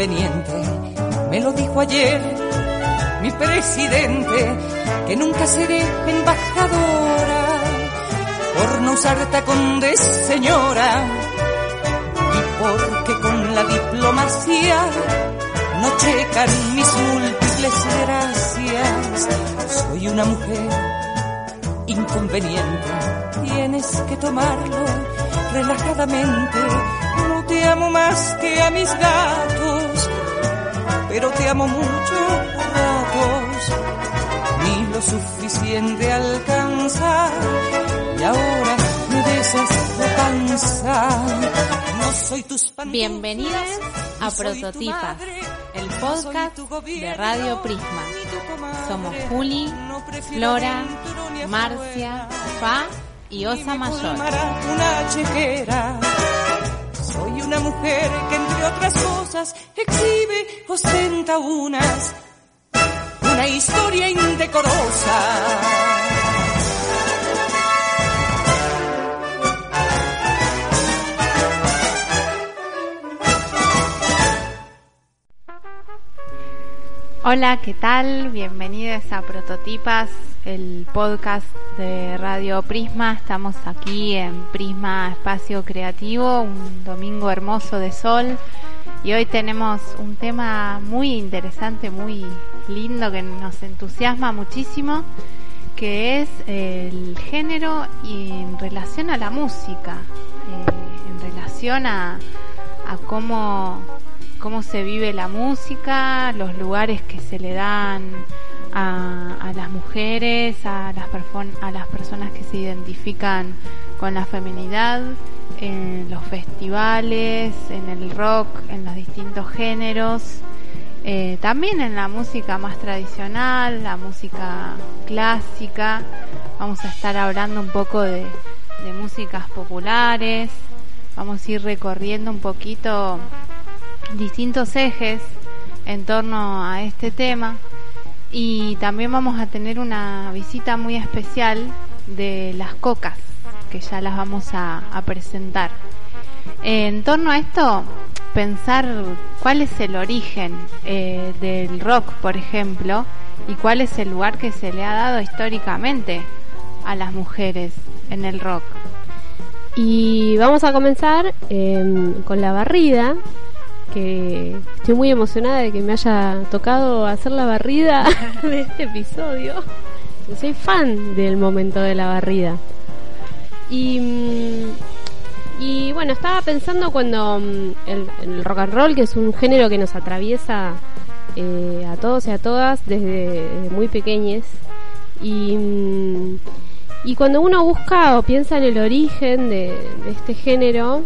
inconveniente. Me lo dijo ayer mi presidente, que nunca seré embajadora por no usar tacón señora y porque con la diplomacia no checan mis múltiples gracias. Soy una mujer inconveniente, tienes que tomarlo relajadamente. No te amo más que a mis gatos, pero te amo mucho ratos. Ni lo suficiente alcanza y ahora me panza. No soy tus Bienvenidos a Prototipas, el podcast de Radio Prisma. Somos Juli, Flora, Marcia, Fa y Osa Mayor. Una chequera. Soy una mujer que entre otras cosas exhibe, ostenta unas, una historia indecorosa. Hola, ¿qué tal? Bienvenidos a Prototipas, el podcast de Radio Prisma. Estamos aquí en Prisma Espacio Creativo, un domingo hermoso de sol. Y hoy tenemos un tema muy interesante, muy lindo, que nos entusiasma muchísimo, que es el género en relación a la música, eh, en relación a, a cómo cómo se vive la música, los lugares que se le dan a, las mujeres, a las, a las personas que se identifican con la feminidad, en los festivales, en el rock, en los distintos géneros, eh, también en la música más tradicional, la música clásica. Vamos a estar hablando un poco de, de músicas populares, vamos a ir recorriendo un poquito distintos ejes en torno a este tema y también vamos a tener una visita muy especial de las cocas que ya las vamos a, presentar. En torno a esto, pensar cuál es el origen eh, del rock, por ejemplo, y cuál es el lugar que se le ha dado históricamente a las mujeres en el rock. Y vamos a comenzar em, con la barrida, que estoy muy emocionada de que me haya tocado hacer la barrida de este episodio. Soy fan del momento de la barrida. Y, mm, y bueno, estaba pensando cuando mm, el, rock and roll, que es un género que nos atraviesa eh, a todos y a todas desde, muy pequeñes. Y, mm, y cuando uno busca o piensa en el origen de este género,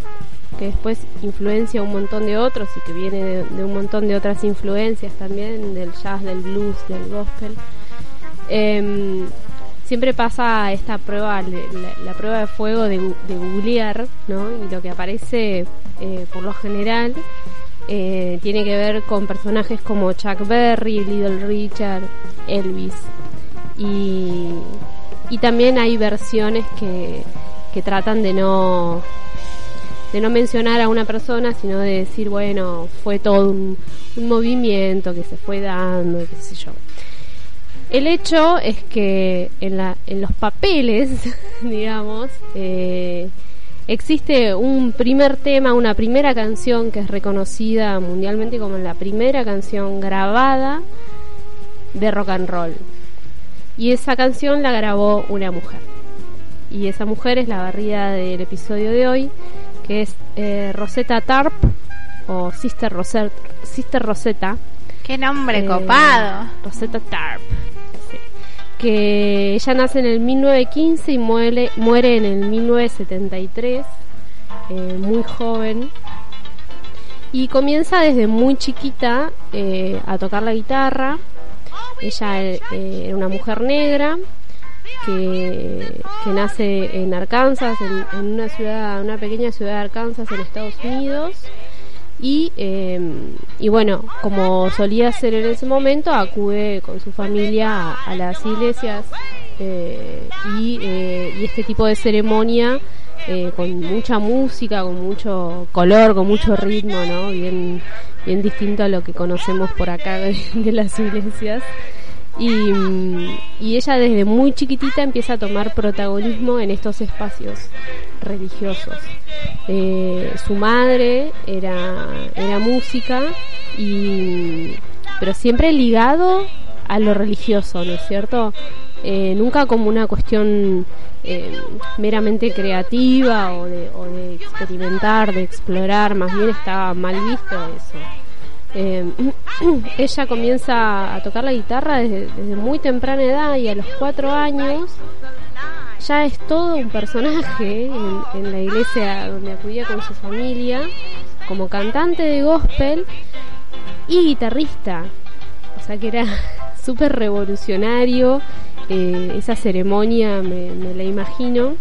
que después influencia un montón de otros y que viene de, un montón de otras influencias también, del jazz, del blues, del gospel. Em, siempre pasa esta prueba, la, prueba de fuego de, googlear, ¿no? Y lo que aparece eh, por lo general eh, tiene que ver con personajes como Chuck Berry, Little Richard, Elvis. Y, y también hay versiones que, que tratan de no de no mencionar a una persona, sino de decir, bueno, fue todo un, movimiento que se fue dando, qué sé yo. El hecho es que en, la, en los papeles, digamos, eh, existe un primer tema, una primera canción que es reconocida mundialmente como la primera canción grabada de rock and roll. Y esa canción la grabó una mujer. Y esa mujer es la barrida del episodio de hoy, que es eh, Rosetta Tarp o Sister, Sister Rosetta. ¡Qué nombre eh, copado! Rosetta Tarp. Que ella nace en el 1915 y muere, muere en el 1973, eh, muy joven. Y comienza desde muy chiquita a tocar la guitarra. Ella era una mujer negra que, nace en Arkansas, en, una ciudad, una pequeña ciudad de Arkansas en Estados Unidos. Y, eh, y bueno, como solía hacer en ese momento, acude con su familia a, las iglesias eh, y, eh, y, este tipo de ceremonia eh, con mucha música, con mucho color, con mucho ritmo, ¿no? Bien, bien distinto a lo que conocemos por acá de, las iglesias. Y, y, ella desde muy chiquitita empieza a tomar protagonismo en estos espacios religiosos. Eh, su madre era, era música, y, pero siempre ligado a lo religioso, ¿no es cierto? Eh, nunca como una cuestión eh, meramente creativa o de, o de, experimentar, de explorar, más bien estaba mal visto eso. Eh, ella comienza a tocar la guitarra desde, muy temprana edad y a los cuatro años ya es todo un personaje en, la iglesia donde acudía con su familia, como cantante de gospel y guitarrista. O sea que era súper revolucionario eh, esa ceremonia me, la imagino.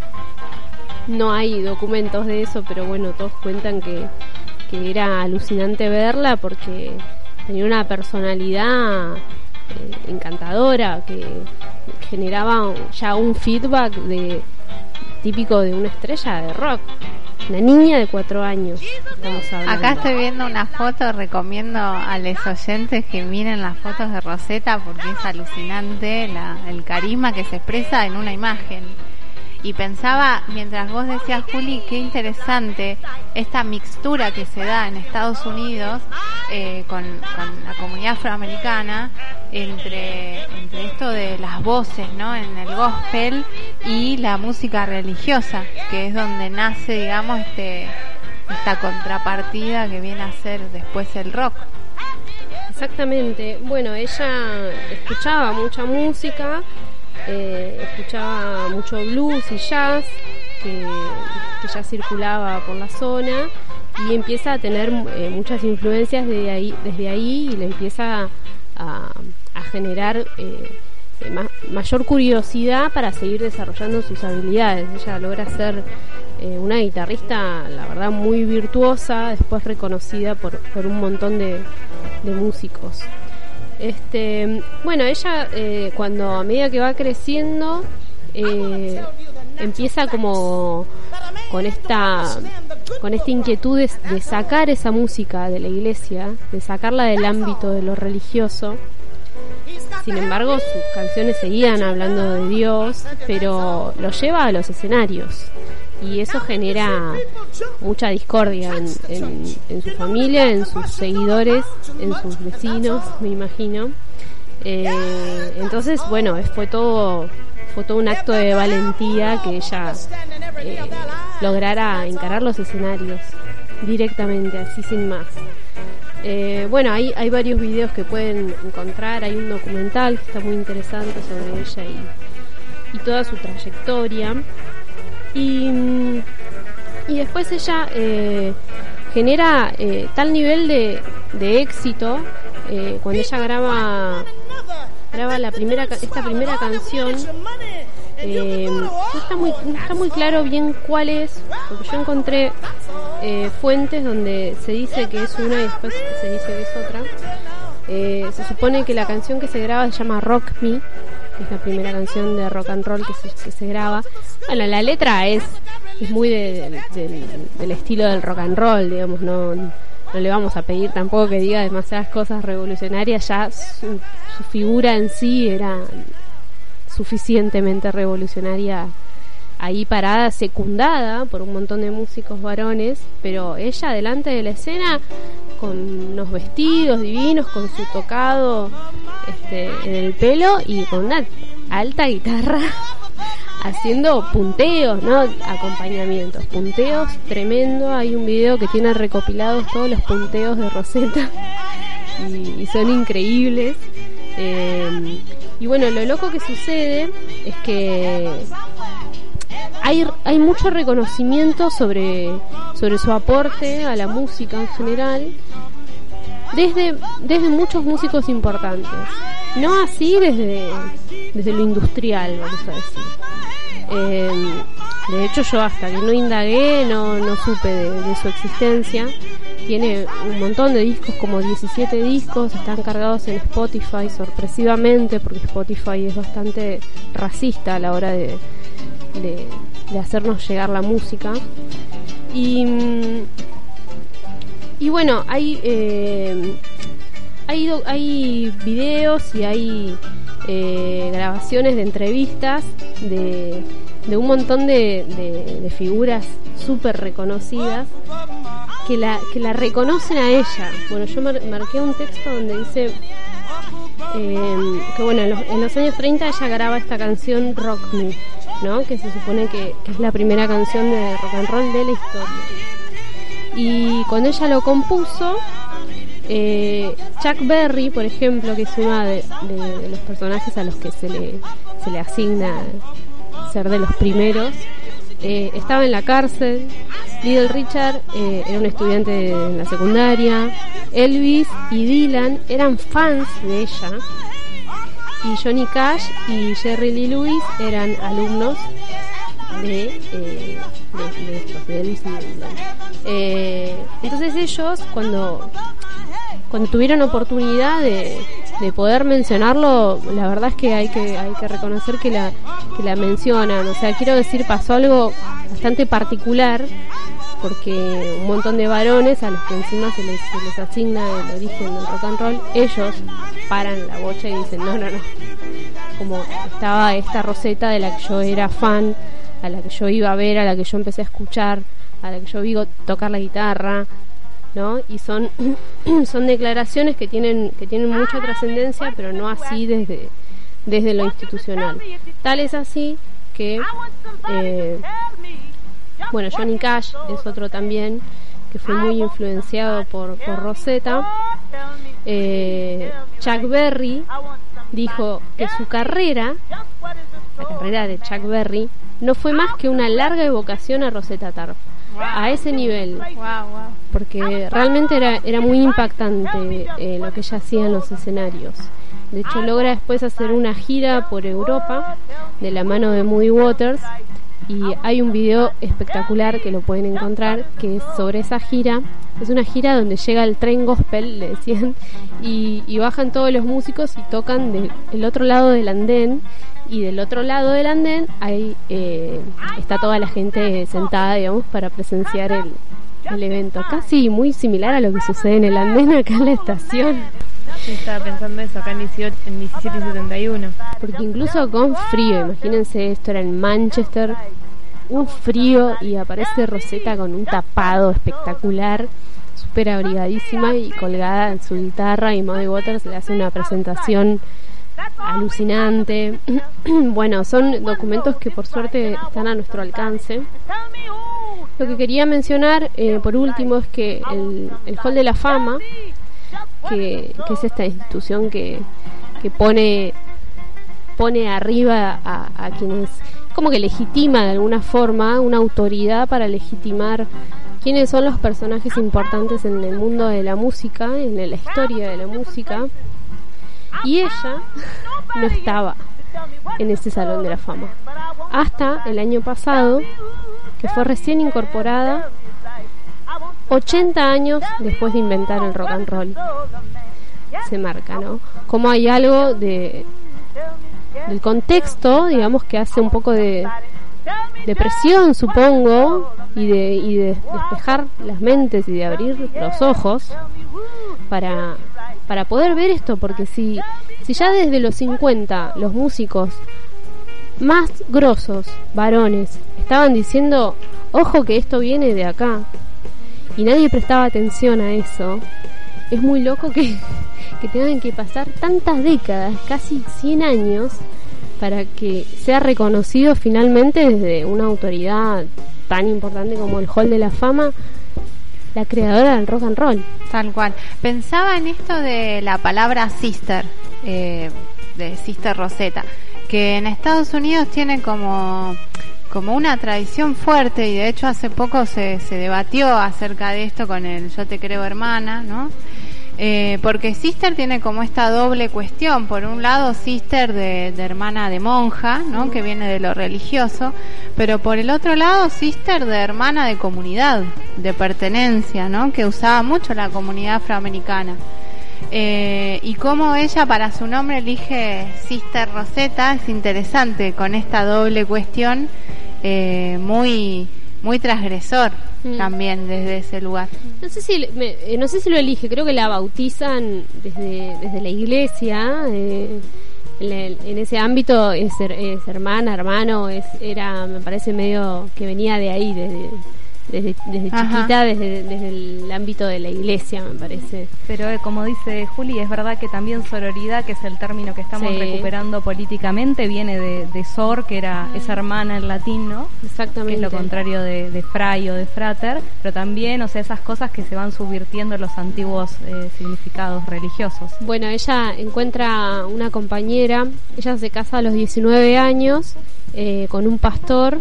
No hay documentos de eso, pero bueno, todos cuentan que, era alucinante verla porque tenía una personalidad eh, encantadora que generaba ya un feedback de típico de una estrella de rock. Una niña de cuatro años. Acá estoy viendo una foto, recomiendo a los oyentes que miren las fotos de Rosetta porque es alucinante la, el carisma que se expresa en una imagen. Y pensaba, mientras vos decías, Juli, qué interesante esta mixtura que se da en Estados Unidos eh, con, la comunidad afroamericana entre, entre esto de las voces, ¿no? En el gospel y la música religiosa, que es donde nace, digamos, este esta contrapartida que viene a ser después el rock. Exactamente. Bueno, ella escuchaba mucha música eh, escuchaba mucho blues y jazz que, ya circulaba por la zona y empieza a tener eh, muchas influencias de ahí, desde ahí y le empieza a, generar eh, mayor curiosidad para seguir desarrollando sus habilidades. Ella logra ser una guitarrista, la verdad, muy virtuosa, después reconocida por, por un montón de músicos. Este, bueno, ella eh, cuando a medida que va creciendo eh, empieza como con esta con esta inquietud de, sacar esa música de la iglesia, de sacarla del ámbito de lo religioso. Sin embargo, sus canciones seguían hablando de Dios, pero lo lleva a los escenarios y eso genera mucha discordia en, su familia, en sus seguidores, en sus vecinos, me imagino. Eh, entonces, bueno, fue todo, fue todo un acto de valentía que ella eh, lograra encarar los escenarios directamente, así sin más. Eh, bueno, hay, hay varios videos que pueden encontrar, hay un documental que está muy interesante sobre ella y, y toda su trayectoria. Y, y después ella eh, genera eh, tal nivel de, de éxito eh, cuando ella graba graba la primera esta primera canción no está muy no está muy claro bien cuál es porque yo encontré fuentes donde se dice que es una y después se dice que es otra. Se supone que la canción que se graba se llama Rock Me es la primera canción de rock and roll que se, graba. Bueno, la letra es, es muy del estilo del rock and roll, digamos, no, no le vamos a pedir tampoco que diga demasiadas cosas revolucionarias, ya su, figura en sí era suficientemente revolucionaria ahí parada, secundada por un montón de músicos varones, pero ella delante de la escena con unos vestidos divinos, con su tocado este, en el pelo y con una alta guitarra haciendo punteos, ¿no? Acompañamientos, punteos tremendo. Hay un video que tiene recopilados todos los punteos de Rosetta y, son increíbles. Eh, y bueno, lo loco que sucede es que hay, hay mucho reconocimiento sobre, sobre su aporte a la música en general desde, desde muchos músicos importantes. No así desde, desde lo industrial, vamos a decir. Em, de hecho, yo hasta que no indagué, no, no supe de, su existencia. Tiene un montón de discos, como 17 discos, están cargados en Spotify sorpresivamente, porque Spotify es bastante racista a la hora de, de, hacernos llegar la música. Y, y bueno, hay, eh, hay, hay videos y hay eh, grabaciones de entrevistas de, de un montón de, de, figuras súper reconocidas que la, que la reconocen a ella. Bueno, yo marqué un texto donde dice eh, que bueno, en los, años 30 ella graba esta canción Rock Me, ¿no? que se supone que, es la primera canción de rock and roll de la historia. Y cuando ella lo compuso, eh, Chuck Berry, por ejemplo, que es uno de, los personajes a los que se le, se le asigna ser de los primeros, eh, estaba en la cárcel. Little Richard eh, era un estudiante en la secundaria. Elvis y Dylan eran fans de ella. Y Johnny Cash y Jerry Lee Lewis eran alumnos de, eh, de, estos, de Elvis y Dylan. entonces ellos, cuando, cuando tuvieron oportunidad de, de poder mencionarlo, la verdad es que hay que hay que reconocer que la que la mencionan. O sea, quiero decir, pasó algo bastante particular porque un montón de varones a los que encima se les, se les asigna el origen del rock and roll, ellos paran la bocha y dicen, no, no, no. Como estaba esta Roseta de la que yo era fan, a la que yo iba a ver, a la que yo empecé a escuchar, a la que yo vi tocar la guitarra, ¿no? Y son, son declaraciones que tienen, que tienen mucha trascendencia, pero no así desde, desde lo institucional. Tal es así que, eh, bueno, Johnny Cash es otro también que fue muy influenciado por, por Rosetta. Eh, Chuck Berry dijo que su carrera, la carrera de Chuck Berry, no fue más que una larga evocación a Rosetta A ese nivel. Porque realmente era, era muy impactante eh, lo que ella hacía en los escenarios. De hecho, logra después hacer una gira por Europa de la mano de Moody Waters. Y hay un video espectacular que lo pueden encontrar, que es sobre esa gira. Es una gira donde llega el tren gospel, le decían, y bajan todos los músicos y tocan del otro lado del andén y del otro lado del andén hay, eh, está toda la gente sentada, digamos, para presenciar el, el evento. Casi muy similar a lo que sucede en el andén acá en la estación. estaba pensando eso acá en, 17, en 17 y 71. Porque incluso con frío, imagínense, esto era en Manchester, un frío y aparece Rosetta con un tapado espectacular, súper abrigadísima y colgada en su guitarra y Muddy Waters le hace una presentación alucinante. bueno, son documentos que por suerte están a nuestro alcance. Lo que quería mencionar eh, por último es que el, el Hall de la Fama, que, es esta institución que, que pone, pone arriba a quienes, como que legitima de alguna forma, una autoridad para legitimar quiénes son los personajes importantes en el mundo de la música, en la historia de la música y ella no estaba en ese salón de la fama. Hasta el año pasado, que fue recién incorporada 80 años después de inventar el rock and roll. Se marca, ¿no? Como hay algo de del contexto, digamos, que hace un poco de, de presión, supongo, y de, y de despejar las mentes y de abrir los ojos para para poder ver esto, porque si, si ya desde los 50 los músicos más grosos, varones, estaban diciendo, ojo que esto viene de acá, y nadie prestaba atención a eso, es muy loco que, que tengan que pasar tantas décadas, casi 100 años, para que sea reconocido finalmente desde una autoridad tan importante como el Hall de la Fama la creadora del rock and roll. Tal cual. Pensaba en esto de la palabra sister, eh, de Sister Rosetta, que en Estados Unidos tiene como como una tradición fuerte y de hecho hace poco se, se debatió acerca de esto con el Yo te creo hermana, ¿no? Eh, porque sister tiene como esta doble cuestión. Por un lado, sister de, hermana de monja, ¿no? Que viene de lo religioso. Pero por el otro lado, sister de hermana de comunidad, de pertenencia, ¿no? Que usaba mucho la comunidad afroamericana. Eh, y cómo ella para su nombre elige Sister Rosetta es interesante con esta doble cuestión eh, muy muy transgresor Mm. también desde ese lugar. No sé si me- eh, no sé si lo elige, creo que la bautizan desde, desde la iglesia. eh, en, el- en ese ámbito es, es hermana, hermano, es era me parece medio que venía de ahí desde desde, desde chiquita, desde, desde el ámbito de la iglesia, me parece. Pero eh, como dice Juli, es verdad que también sororidad, que es el término que estamos Sí. recuperando políticamente, viene de, de sor, que era esa hermana en latín, ¿no? Que Exactamente. es lo contrario de, de fray o de frater, pero también, o sea, esas cosas que se van subvirtiendo en los antiguos eh, significados religiosos. Bueno, ella encuentra una compañera, ella se casa a los 19 años eh, con un pastor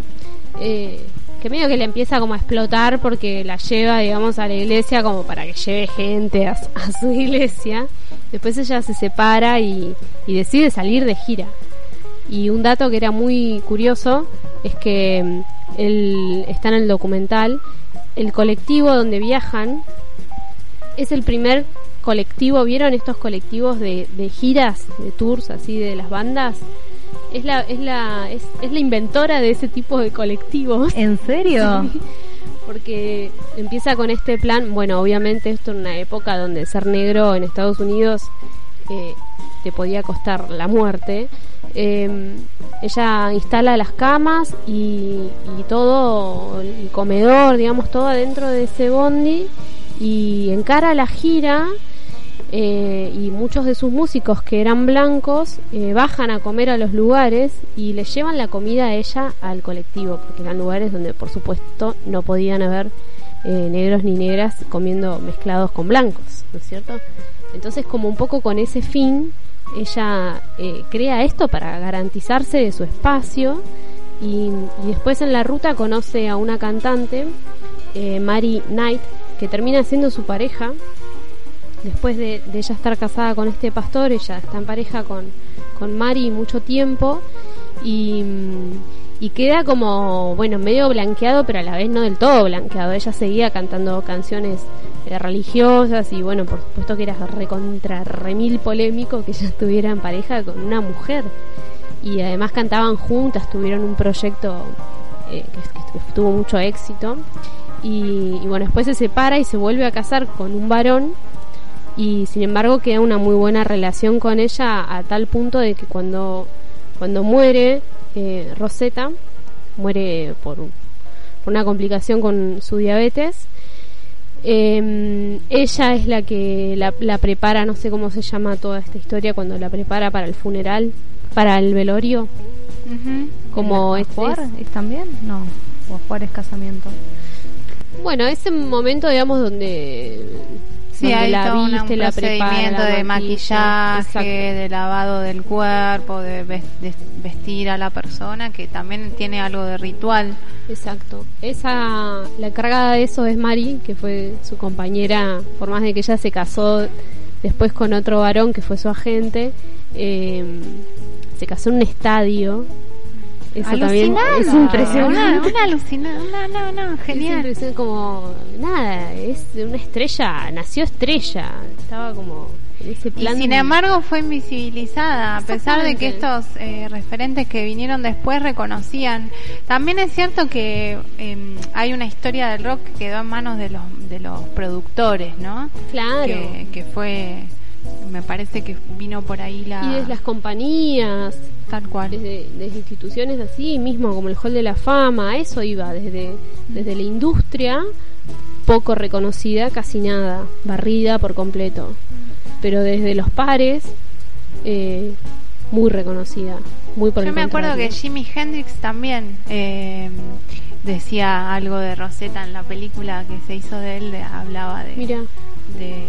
eh, que medio que le empieza como a explotar porque la lleva, digamos, a la iglesia como para que lleve gente a, su- iglesia. Después ella se separa y, decide salir de gira. Y un dato que era muy curioso es que mm, él está en el documental, el colectivo donde viajan es el primer colectivo, ¿vieron estos colectivos de giras, de tours así de las bandas? Es la, es la, es, es la inventora de ese tipo de colectivos. ¿En serio? Porque empieza con este plan, bueno, obviamente esto en una época donde ser negro en Estados Unidos eh, te podía costar la muerte. Eh, ella instala las camas y, y todo, el comedor, digamos, todo adentro de ese bondi y encara la gira eh, y muchos de sus músicos que eran blancos eh, bajan a comer a los lugares y le llevan la comida a ella al colectivo, porque eran lugares donde por supuesto no podían haber eh, negros ni negras comiendo mezclados con blancos, ¿no es cierto? Entonces como un poco con ese fin, ella eh, crea esto para garantizarse de su espacio y, y después en la ruta conoce a una cantante, Mary Knight, que termina siendo su pareja después de, de ella estar casada con este pastor, ella está en pareja con, con Mari mucho tiempo y, y queda como, bueno, medio blanqueado, pero a la vez no del todo blanqueado. Ella seguía cantando canciones eh, religiosas y, bueno, por supuesto que era recontra remil polémico que ella estuviera en pareja con una mujer. Y además cantaban juntas, tuvieron un proyecto eh, que tuvo mucho éxito. Y, y bueno, después se separa y se vuelve a casar con un varón y sin embargo queda una muy buena relación con ella a tal punto de que cuando cuando muere eh, Rosetta muere por, un- por una complicación con su diabetes eh, ella es la que la, la prepara no sé cómo se llama toda esta historia cuando la prepara para el funeral para el velorio como ¿El este es- es también? No, es casamiento. bueno ese momento digamos donde Sí, donde hay la todo viste, un la prepara, procedimiento la de maquilla. maquillaje, de lavado del cuerpo, de ves- de vestir a la persona, que también tiene algo de ritual. Exacto. Esa, la encargada de eso es Mari, que fue su compañera, por más de que ella se casó después con otro varón que fue su agente, eh, se casó en un estadio. Eso también Alucinando. es impresionante. Una, alucinante. No, no, no, Es genial. impresionante, como nada, es una estrella, nació estrella, estaba como en ese Y plan. sin embargo fue invisibilizada, a pesar de que estos eh, referentes que vinieron después reconocían. También es cierto que eh, hay una historia del rock que quedó en manos de los, de los productores, ¿no? claro. Que, que fue, me parece que vino por ahí la... y desde las compañías, Tal cual. desde, desde instituciones así mismo como el Hall de la Fama, eso iba desde, desde la industria poco reconocida, casi nada, barrida por completo, pero desde los pares eh, muy reconocida, muy por Yo el me acuerdo que. Jimi Hendrix también eh, decía algo de Rosetta en la película que se hizo de él, de- hablaba de, Mira, de,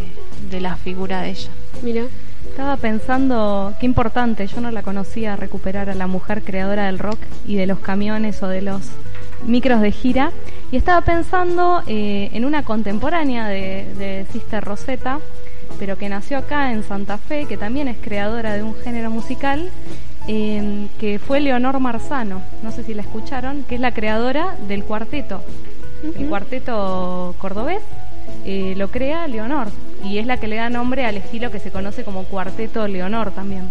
de la figura de ella. mira, Estaba pensando, qué importante, yo no la conocía, recuperar a la mujer creadora del rock y de los camiones o de los micros de gira. Y estaba pensando eh, en una contemporánea de, de Sister Rosetta, pero que nació acá en Santa Fe, que también es creadora de un género musical, eh, que fue Leonor Marzano. No sé si la escucharon, que es la creadora del cuarteto. El cuarteto cordobés eh, lo crea Leonor y es la que le da nombre al estilo que se conoce como cuarteto Leonor también.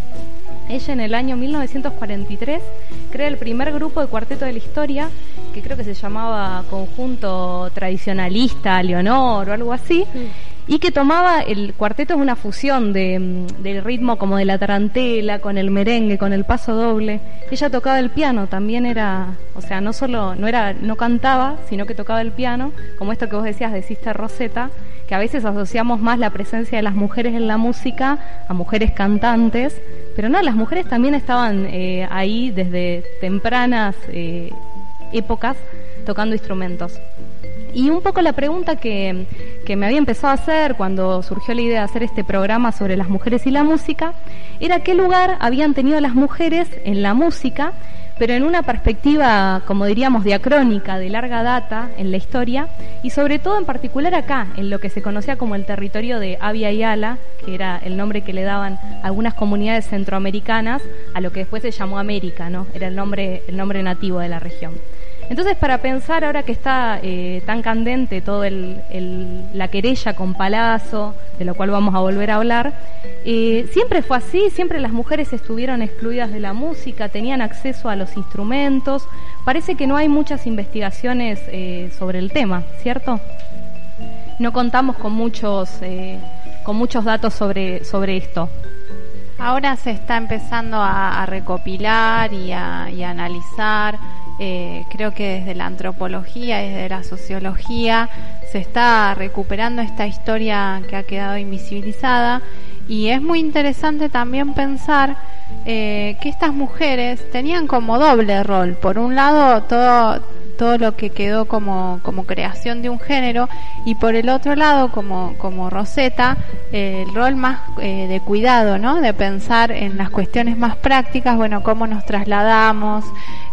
ella en el año 1943 crea el primer grupo de cuarteto de la historia, que creo que se llamaba Conjunto Tradicionalista Leonor o algo así. Y que tomaba, el cuarteto es una fusión de, mm, del ritmo como de la tarantela, con el merengue, con el paso doble. Ella tocaba el piano, también era, o sea, no solo, no era, no cantaba, sino que tocaba el piano, como esto que vos decías de Sister Rosetta, que a veces asociamos más la presencia de las mujeres en la música a mujeres cantantes, pero no, las mujeres también estaban eh, ahí desde tempranas eh, épocas tocando instrumentos. Y un poco la pregunta que, que, me había empezado a hacer cuando surgió la idea de hacer este programa sobre las mujeres y la música era qué lugar habían tenido las mujeres en la música pero en una perspectiva, como diríamos, diacrónica, de larga data en la historia, y sobre todo en particular acá, en lo que se conocía como el territorio de Abya Yala, que era el nombre que le daban algunas comunidades centroamericanas a lo que después se llamó América, ¿no? Era el nombre, el nombre nativo de la región. Entonces, para pensar ahora que está eh, tan candente todo el, la querella con Palazzo, de lo cual vamos a volver a hablar, eh, siempre fue así, siempre las mujeres estuvieron excluidas de la música, tenían acceso a los instrumentos. Parece que no hay muchas investigaciones eh, sobre el tema, ¿cierto? No contamos con muchos, con muchos datos sobre, sobre esto. Ahora se está empezando a, recopilar y a, y a analizar eh, creo que desde la antropología y desde la sociología se está recuperando esta historia que ha quedado invisibilizada y es muy interesante también pensar eh, que estas mujeres tenían como doble rol. Por un lado, todo todo lo que quedó como, como creación de un género y por el otro lado como, como Rosetta eh, el rol más eh, de cuidado, ¿no? De pensar en las cuestiones más prácticas, bueno, cómo nos trasladamos,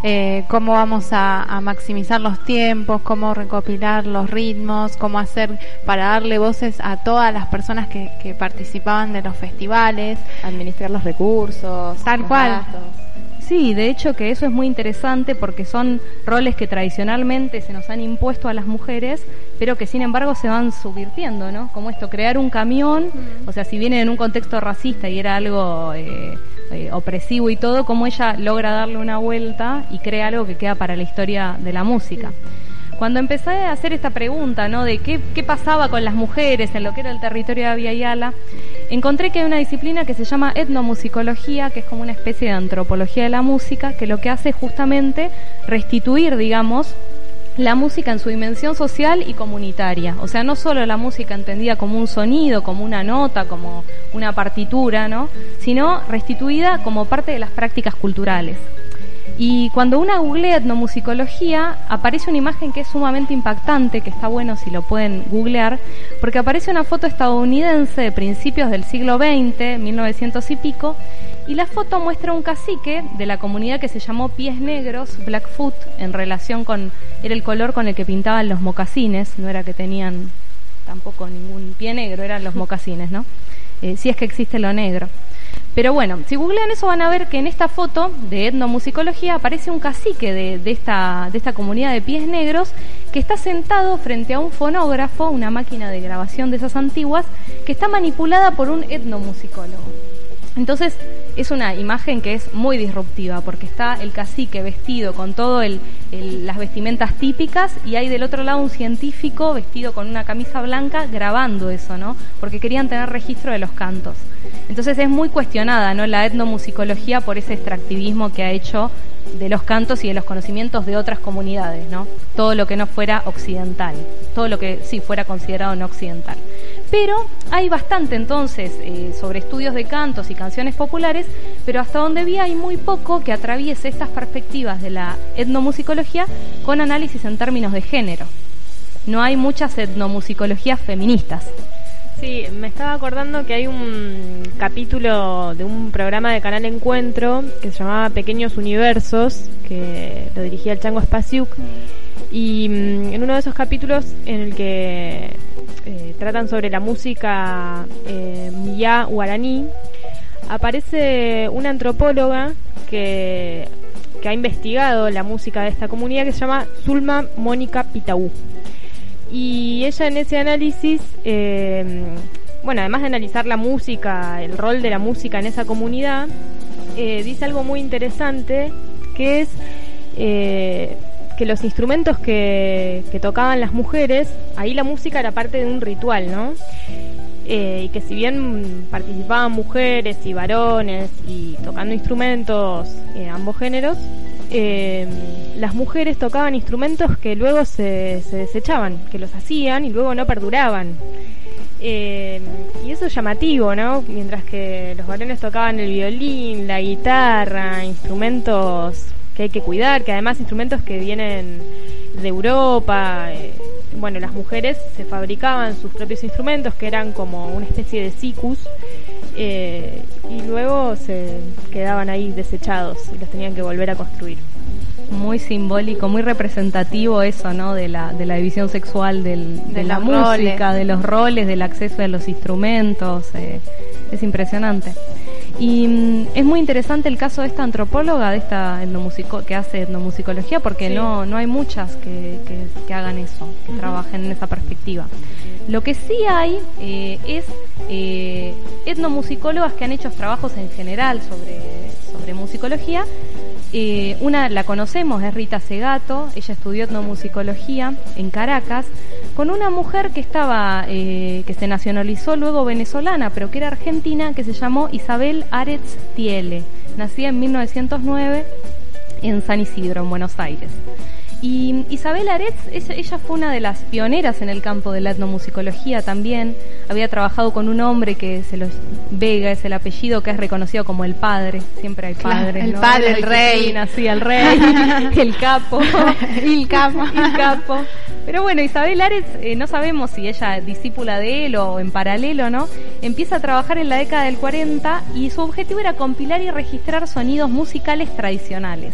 eh, cómo vamos a, a, maximizar los tiempos, cómo recopilar los ritmos, cómo hacer para darle voces a todas las personas que, que participaban de los festivales. Administrar los recursos. Tal cual. Sí, de hecho que eso es muy interesante porque son roles que tradicionalmente se nos han impuesto a las mujeres, pero que sin embargo se van subvirtiendo, ¿no? Como esto, crear un camión, o sea, si viene en un contexto racista y era algo eh, eh, opresivo y todo, como ella logra darle una vuelta y crea algo que queda para la historia de la música. Cuando empecé a hacer esta pregunta, ¿no? De qué, qué pasaba con las mujeres en lo que era el territorio de Abya Yala, encontré que hay una disciplina que se llama etnomusicología, que es como una especie de antropología de la música, que lo que hace es justamente restituir, digamos, la música en su dimensión social y comunitaria. O sea, no solo la música entendida como un sonido, como una nota, como una partitura, ¿no? Sino restituida como parte de las prácticas culturales. Y cuando uno googlea etnomusicología, aparece una imagen que es sumamente impactante, que está bueno si lo pueden googlear, porque aparece una foto estadounidense de principios del siglo XX, 1900 y pico, y la foto muestra un cacique de la comunidad que se llamó Pies Negros, Blackfoot, en relación con, era el color con el que pintaban los mocasines, no era que tenían tampoco ningún pie negro, eran los mocasines, ¿no? Eh, si es que existe lo negro. Pero bueno, si googlean eso van a ver que en esta foto de etnomusicología aparece un cacique de, esta, de esta comunidad de pies negros que está sentado frente a un fonógrafo, una máquina de grabación de esas antiguas, que está manipulada por un etnomusicólogo. Entonces es una imagen que es muy disruptiva porque está el cacique vestido con todo el, las vestimentas típicas y hay del otro lado un científico vestido con una camisa blanca grabando eso, ¿no? Porque querían tener registro de los cantos. Entonces es muy cuestionada, ¿no? La etnomusicología por ese extractivismo que ha hecho de los cantos y de los conocimientos de otras comunidades, ¿no? Todo lo que no fuera occidental, todo lo que sí fuera considerado no occidental. Pero hay bastante entonces eh, sobre estudios de cantos y canciones populares, pero hasta donde vi hay muy poco que atraviese estas perspectivas de la etnomusicología con análisis en términos de género. No hay muchas etnomusicologías feministas. Sí, me estaba acordando que hay un capítulo de un programa de Canal Encuentro que se llamaba Pequeños Universos, que lo dirigía el Chango Spasiuk. Y mm, en uno de esos capítulos en el que eh, tratan sobre la música eh, Miyá guaraní, aparece una antropóloga que, que ha investigado la música de esta comunidad que se llama Zulma Mónica Pitaú. Y ella en ese análisis, eh, bueno, además de analizar la música, el rol de la música en esa comunidad, dice algo muy interesante, que es que los instrumentos que, tocaban las mujeres, ahí la música era parte de un ritual, ¿no? Eh, y que si bien participaban mujeres y varones y tocando instrumentos, ambos géneros, las mujeres tocaban instrumentos que luego se, se, desechaban, que los hacían y luego no perduraban. Eh, y eso es llamativo, ¿no? Mientras que los varones tocaban el violín, la guitarra, instrumentos que hay que cuidar, que además instrumentos que vienen de Europa. Eh, bueno, las mujeres se fabricaban sus propios instrumentos, que eran como una especie de sicus, eh, y luego se quedaban ahí desechados y los tenían que volver a construir muy simbólico, muy representativo eso, ¿no? De la, de la división sexual del, de, la música, de los roles, del acceso a los instrumentos. Eh, es impresionante. Y mm, es muy interesante el caso de esta antropóloga, de esta etnomusico que hace etnomusicología, porque no, no hay muchas que, que, hagan eso, que trabajen en esa perspectiva. Lo que sí hay eh, es eh, etnomusicólogas que han hecho trabajos en general sobre, sobre musicología. Eh, una la conocemos, es Rita Segato, ella estudió etnomusicología en Caracas, con una mujer que estaba, eh, que se nacionalizó luego venezolana, pero que era argentina, que se llamó Isabel Aretz Tiele, nacida en 1909 en San Isidro, en Buenos Aires. Y Isabel Aretz, ella, fue una de las pioneras en el campo de la etnomusicología también. Había trabajado con un hombre que se los Vega es el apellido que es reconocido como el padre. Siempre hay padre. el padre, el rey. Sí, el rey, el capo. el capo. el capo. Pero bueno, Isabel Aretz, eh, no sabemos si ella discípula de él o en paralelo, ¿no? Empieza a trabajar en la década del 40 y su objetivo era compilar y registrar sonidos musicales tradicionales.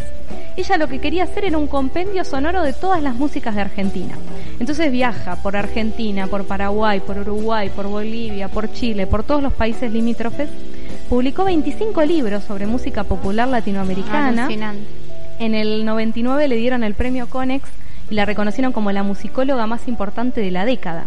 Ella lo que quería hacer era un compendio sonoro de todas las músicas de Argentina. Entonces viaja por Argentina, por Paraguay, por Uruguay, por Bolivia, por Chile, por todos los países limítrofes. Publicó 25 libros sobre música popular latinoamericana. En el 99 le dieron el premio Conex y la reconocieron como la musicóloga más importante de la década.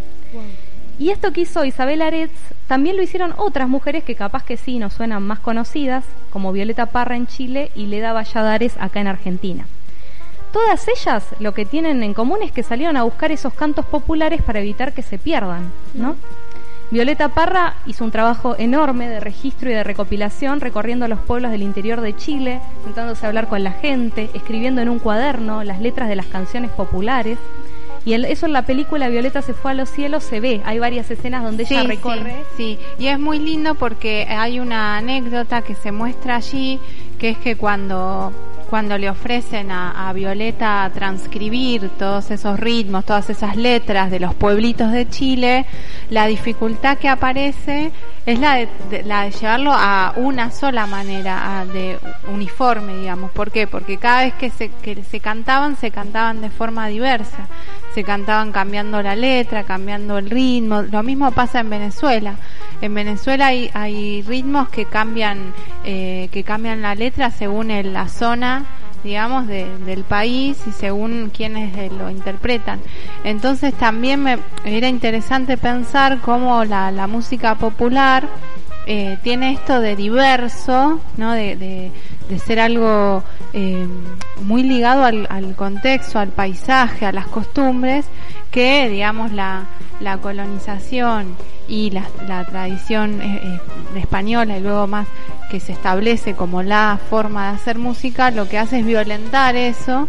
Y esto que hizo Isabel Aretz también lo hicieron otras mujeres que capaz que sí nos suenan más conocidas, como Violeta Parra en Chile y Leda Valladares acá en Argentina. Todas ellas lo que tienen en común es que salieron a buscar esos cantos populares para evitar que se pierdan, ¿no? Violeta Parra hizo un trabajo enorme de registro y de recopilación recorriendo los pueblos del interior de Chile, sentándose a hablar con la gente, escribiendo en un cuaderno las letras de las canciones populares. Y eso en la película Violeta se fue a los cielos se ve, hay varias escenas donde ella recorre. Sí, sí, y es muy lindo porque hay una anécdota que se muestra allí, que es que cuando cuando le ofrecen a, Violeta transcribir todos esos ritmos, todas esas letras de los pueblitos de Chile, la dificultad que aparece es la de, la de llevarlo a una sola manera, de uniforme, digamos. ¿Por qué? Porque cada vez que se, que se cantaban, se cantaban de forma diversa. Se cantaban cambiando la letra, cambiando el ritmo. Lo mismo pasa en Venezuela. En Venezuela hay, hay ritmos que cambian, eh, que cambian la letra según la zona digamos, del país y según quienes eh, lo interpretan. Entonces también me era interesante pensar cómo la, la música popular eh, tiene esto de diverso, ¿no? de, de, ser algo muy ligado al, al, contexto, al paisaje, a las costumbres, que, digamos, la, la colonización y la, la tradición eh, eh, española y luego más que se establece como la forma de hacer música, lo que hace es violentar eso,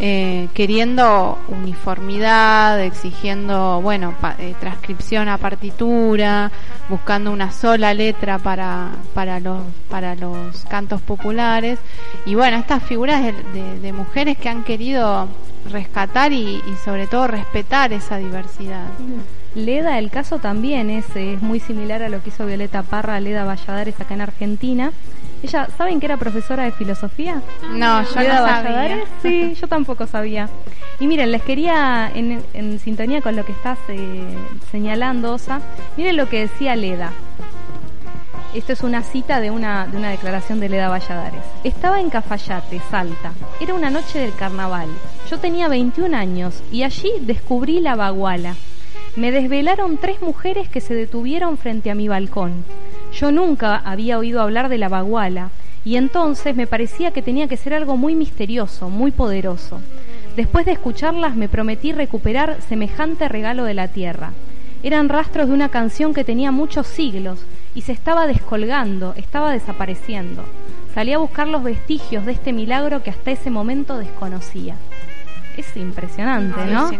eh, queriendo uniformidad, exigiendo, bueno, transcripción a partitura, buscando una sola letra para, para, los, para los cantos populares. Y bueno, estas figuras de, mujeres que han querido rescatar y, y sobre todo respetar esa diversidad. Leda, el caso también es, es muy similar a lo que hizo Violeta Parra, Leda Valladares acá en Argentina. Ella, ¿saben que era profesora de filosofía? No, yo Leda no Valladares, sí, yo tampoco sabía. Y miren, les quería, en, en sintonía con lo que estás eh, señalando, Osa, miren lo que decía Leda. Esto es una cita de una, de una declaración de Leda Valladares. Estaba en Cafayate, Salta. Era una noche del carnaval. Yo tenía 21 años y allí descubrí la baguala me desvelaron tres mujeres que se detuvieron frente a mi balcón. Yo nunca había oído hablar de la baguala y entonces me parecía que tenía que ser algo muy misterioso, muy poderoso. Después de escucharlas me prometí recuperar semejante regalo de la tierra. Eran rastros de una canción que tenía muchos siglos y se estaba descolgando, estaba desapareciendo. Salí a buscar los vestigios de este milagro que hasta ese momento desconocía. Es impresionante, ¿no?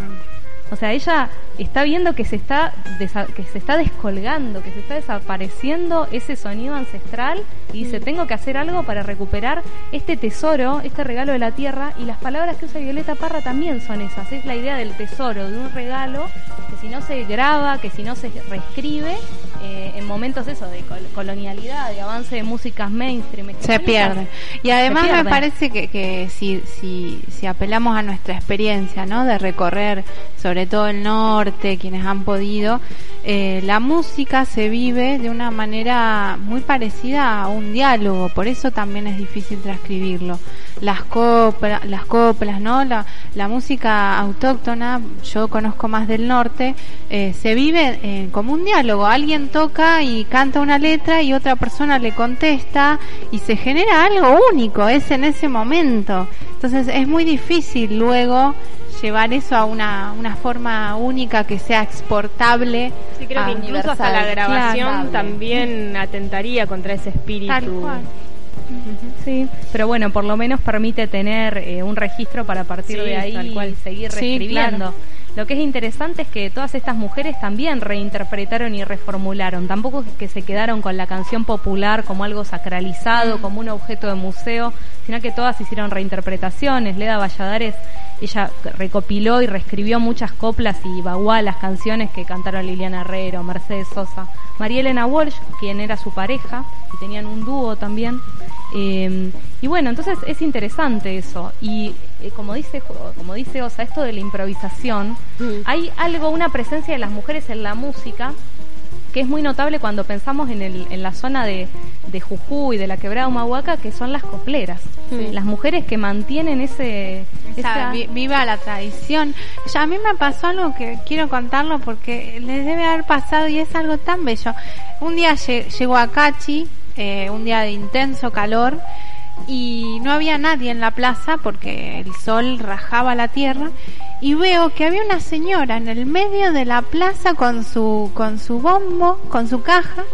O sea, ella está viendo que se está, que se está descolgando, que se está desapareciendo ese sonido ancestral y dice, mm. tengo que hacer algo para recuperar este tesoro, este regalo de la tierra. Y las palabras que usa Violeta Parra también son esas. Es la idea del tesoro, de un regalo que si no se graba, que si no se reescribe, eh, en momentos eso de colonialidad, de avance de músicas mainstream. Se pierde. Y además me parece que, que si, si, si apelamos a nuestra experiencia, ¿no? De recorrer sobre todo el norte, quienes han podido, eh, la música se vive de una manera muy parecida a un diálogo, por eso también es difícil transcribirlo. Las coplas, las coplas, ¿no? La, la música autóctona, yo conozco más del norte, eh, se vive eh, como un diálogo. Alguien toca y canta una letra y otra persona le contesta y se genera algo único, es en ese momento. Entonces es muy difícil luego llevar eso a una, una forma única que sea exportable. Sí, creo que incluso hasta la grabación también atentaría contra ese espíritu. Tal cual. Sí, pero bueno, por lo menos permite tener eh, un registro para partir de ahí y seguir reescribiendo. Lo que es interesante es que todas estas mujeres también reinterpretaron y reformularon. Tampoco es que se quedaron con la canción popular como algo sacralizado, como un objeto de museo, sino que todas hicieron reinterpretaciones. Leda Valladares ella recopiló y reescribió muchas coplas y bagualas, canciones que cantaron Liliana Herrero, Mercedes Sosa, María Elena Walsh, quien era su pareja, y tenían un dúo también. Em, y bueno, entonces es interesante eso. Y eh, como dice como dice Osa, esto de la improvisación, mm. hay algo, una presencia de las mujeres en la música que es muy notable cuando pensamos en, el, en la zona de, de Jujuy, de la quebrada Humahuaca, que son las copleras. Las mujeres que mantienen ese... Esa, viva la tradición. Ya a mí me pasó algo que quiero contarlo porque les debe haber pasado y es algo tan bello. Un día llegó a Cachi, eh, un día de intenso calor, y no había nadie en la plaza porque el sol rajaba la tierra y veo que había una señora en el medio de la plaza con su con su bombo, con su caja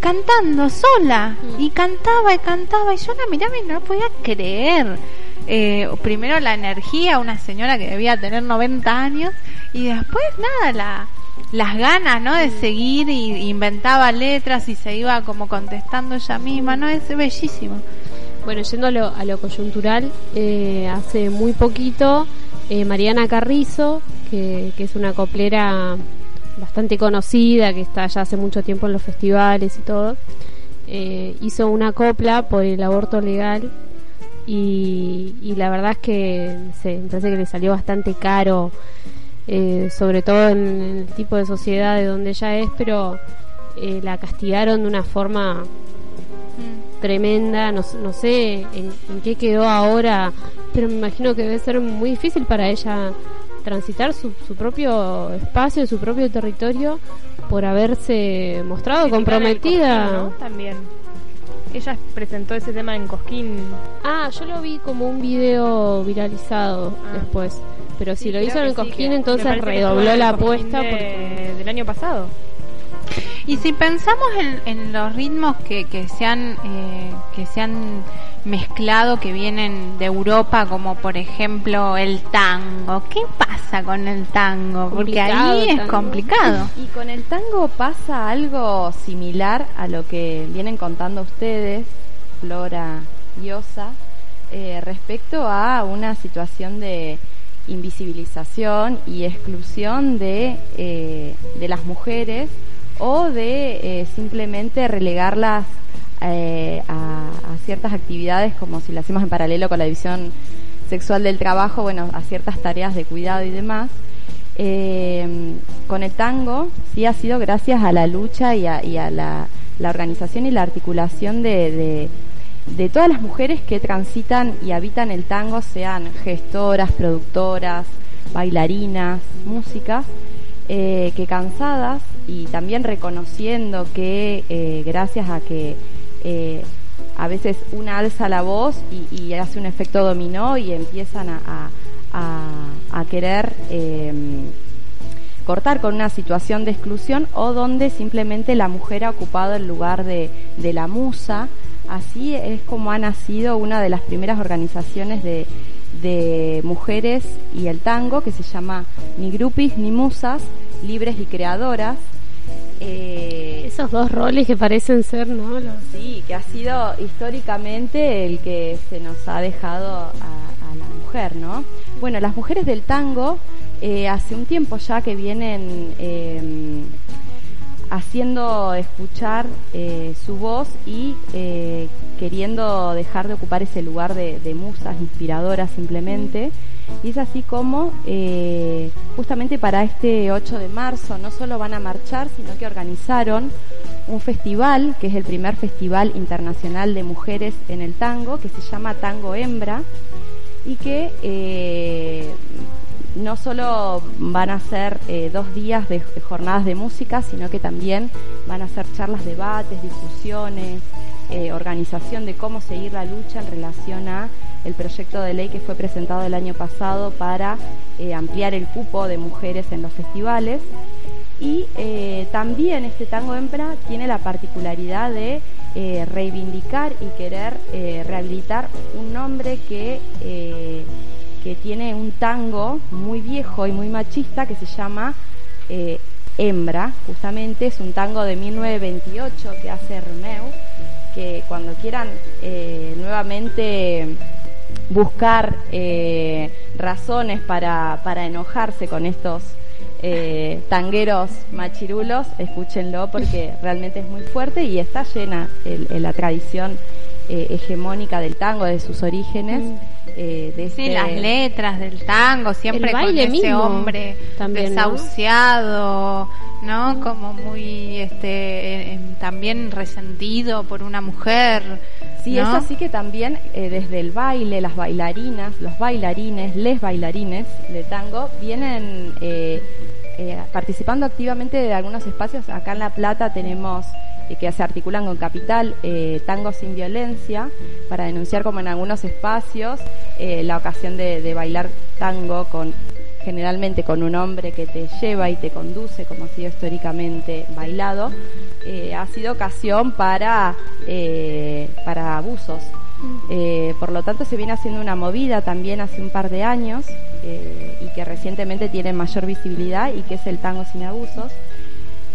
cantando sola y cantaba y cantaba y yo la miraba y no podía creer. Eh, primero la energía, una señora que debía tener 90 años y después nada, la, las ganas, ¿no? De seguir y inventaba letras y se iba como contestando ella misma, ¿no? Es bellísimo. Bueno, yendo a lo, a lo coyuntural, eh, hace muy poquito eh, Mariana Carrizo, que, es una coplera bastante conocida, que está ya hace mucho tiempo en los festivales y todo, eh, hizo una copla por el aborto legal y, la verdad es que se, me parece que le salió bastante caro, sobre todo en, el tipo de sociedad de donde ella es, pero la castigaron de una forma tremenda, no, no sé en, qué quedó ahora, pero me imagino que debe ser muy difícil para ella transitar su, su propio espacio, su propio territorio, por haberse mostrado comprometida. También. Ella presentó ese tema en Cosquín. Ah, yo lo vi como un video viralizado ah. después. Pero si lo hizo en Cosquín, entonces redobló la apuesta. Porque... Del año pasado. Y si pensamos en, los ritmos que, que, se han, eh, que se han mezclado, que vienen de Europa, como por ejemplo el tango, ¿qué pasa con el tango? Porque ahí es complicado. Y con el tango pasa algo similar a lo que vienen contando ustedes, Flora y Osa, eh, respecto a una situación de invisibilización y exclusión de, eh, de las mujeres o de eh, simplemente relegarlas eh, a, ciertas actividades como si lo hacemos en paralelo con la división sexual del trabajo, bueno, a ciertas tareas de cuidado y demás. Eh, con el tango sí ha sido gracias a la lucha y a, la, organización y la articulación de, de, todas las mujeres que transitan y habitan el tango, sean gestoras, productoras, bailarinas, músicas, que cansadas y también reconociendo que eh, gracias a que eh, a veces una alza la voz y, hace un efecto dominó y empiezan a, a, querer em, cortar con una situación de exclusión o donde simplemente la mujer ha ocupado el lugar de, de la musa. Así es como ha nacido una de las primeras organizaciones de, de mujeres y el tango que se llama Ni Grupis ni Musas, Libres y Creadoras. Eh, Esos dos roles que parecen ser, ¿no? Sí, que ha sido históricamente el que se nos ha dejado a, la mujer, ¿no? Bueno, las mujeres del tango eh, hace un tiempo ya que vienen eh, haciendo escuchar eh, su voz y queriendo dejar de ocupar ese lugar de, musas inspiradoras simplemente. Y es así como eh, justamente para este 8 de marzo no solo van a marchar, sino que organizaron un festival, que es el primer festival internacional de mujeres en el tango, que se llama Tango Hembra, y que no solo van a ser eh, dos días de, jornadas de música, sino que también van a ser charlas, debates, discusiones, eh, organización de cómo seguir la lucha en relación a el proyecto de ley que fue presentado el año pasado para eh, ampliar el cupo de mujeres en los festivales. Y también este tango hembra tiene la particularidad de reivindicar y querer rehabilitar un nombre que que tiene un tango muy viejo y muy machista que se llama eh, Hembra, justamente es un tango de 1928 que hace Romeu, que cuando quieran eh, nuevamente buscar eh, razones para, para, enojarse con estos tangueros machirulos, escúchenlo porque realmente es muy fuerte y está llena en la tradición hegemónica del tango, de sus orígenes. Mm. Eh, de sí, las este letras del tango, siempre con ese hombre también, desahuciado, ¿no? Como muy, este, también resentido por una mujer. Sí, es así que también eh, desde el baile, las bailarinas, los bailarines, les bailarines de tango vienen eh, participando activamente de algunos espacios. Acá en La Plata tenemos que se articulan con Capital, eh, Tango sin Violencia, para denunciar como en algunos espacios eh, la ocasión de, bailar tango con generalmente con un hombre que te lleva y te conduce, como ha sido históricamente bailado, eh, ha sido ocasión para, para abusos. por lo tanto, se viene haciendo una movida también hace un par de años y que recientemente tiene mayor visibilidad y que es el tango sin abusos.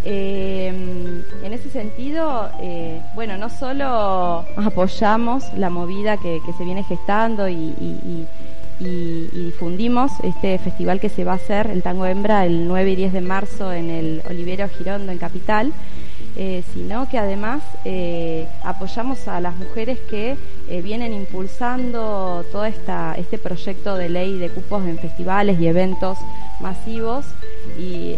Eh, en ese sentido, eh, bueno, no solo apoyamos la movida que, se viene gestando y, difundimos este festival que se va a hacer, el Tango Hembra, el 9 y 10 de marzo en el Olivero Girondo en Capital, eh, sino que además eh, apoyamos a las mujeres que vienen impulsando todo esta, este proyecto de ley de cupos en festivales y eventos masivos y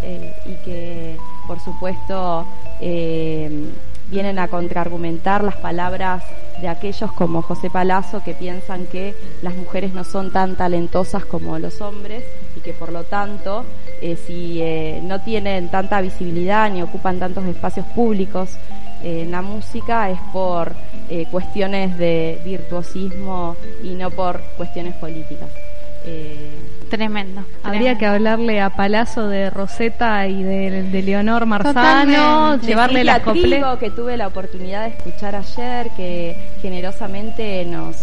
que por supuesto, eh, vienen a contraargumentar las palabras de aquellos como José Palazzo que piensan que las mujeres no son tan talentosas como los hombres y que por lo tanto eh, si eh, no tienen tanta visibilidad ni ocupan tantos espacios públicos en la música es por cuestiones de virtuosismo y no por cuestiones políticas. Tremendo. Habría que hablarle a Palazzo de Rosetta y de, Leonor Marzano, llevarle la trigo que tuve la oportunidad de escuchar ayer, que generosamente nos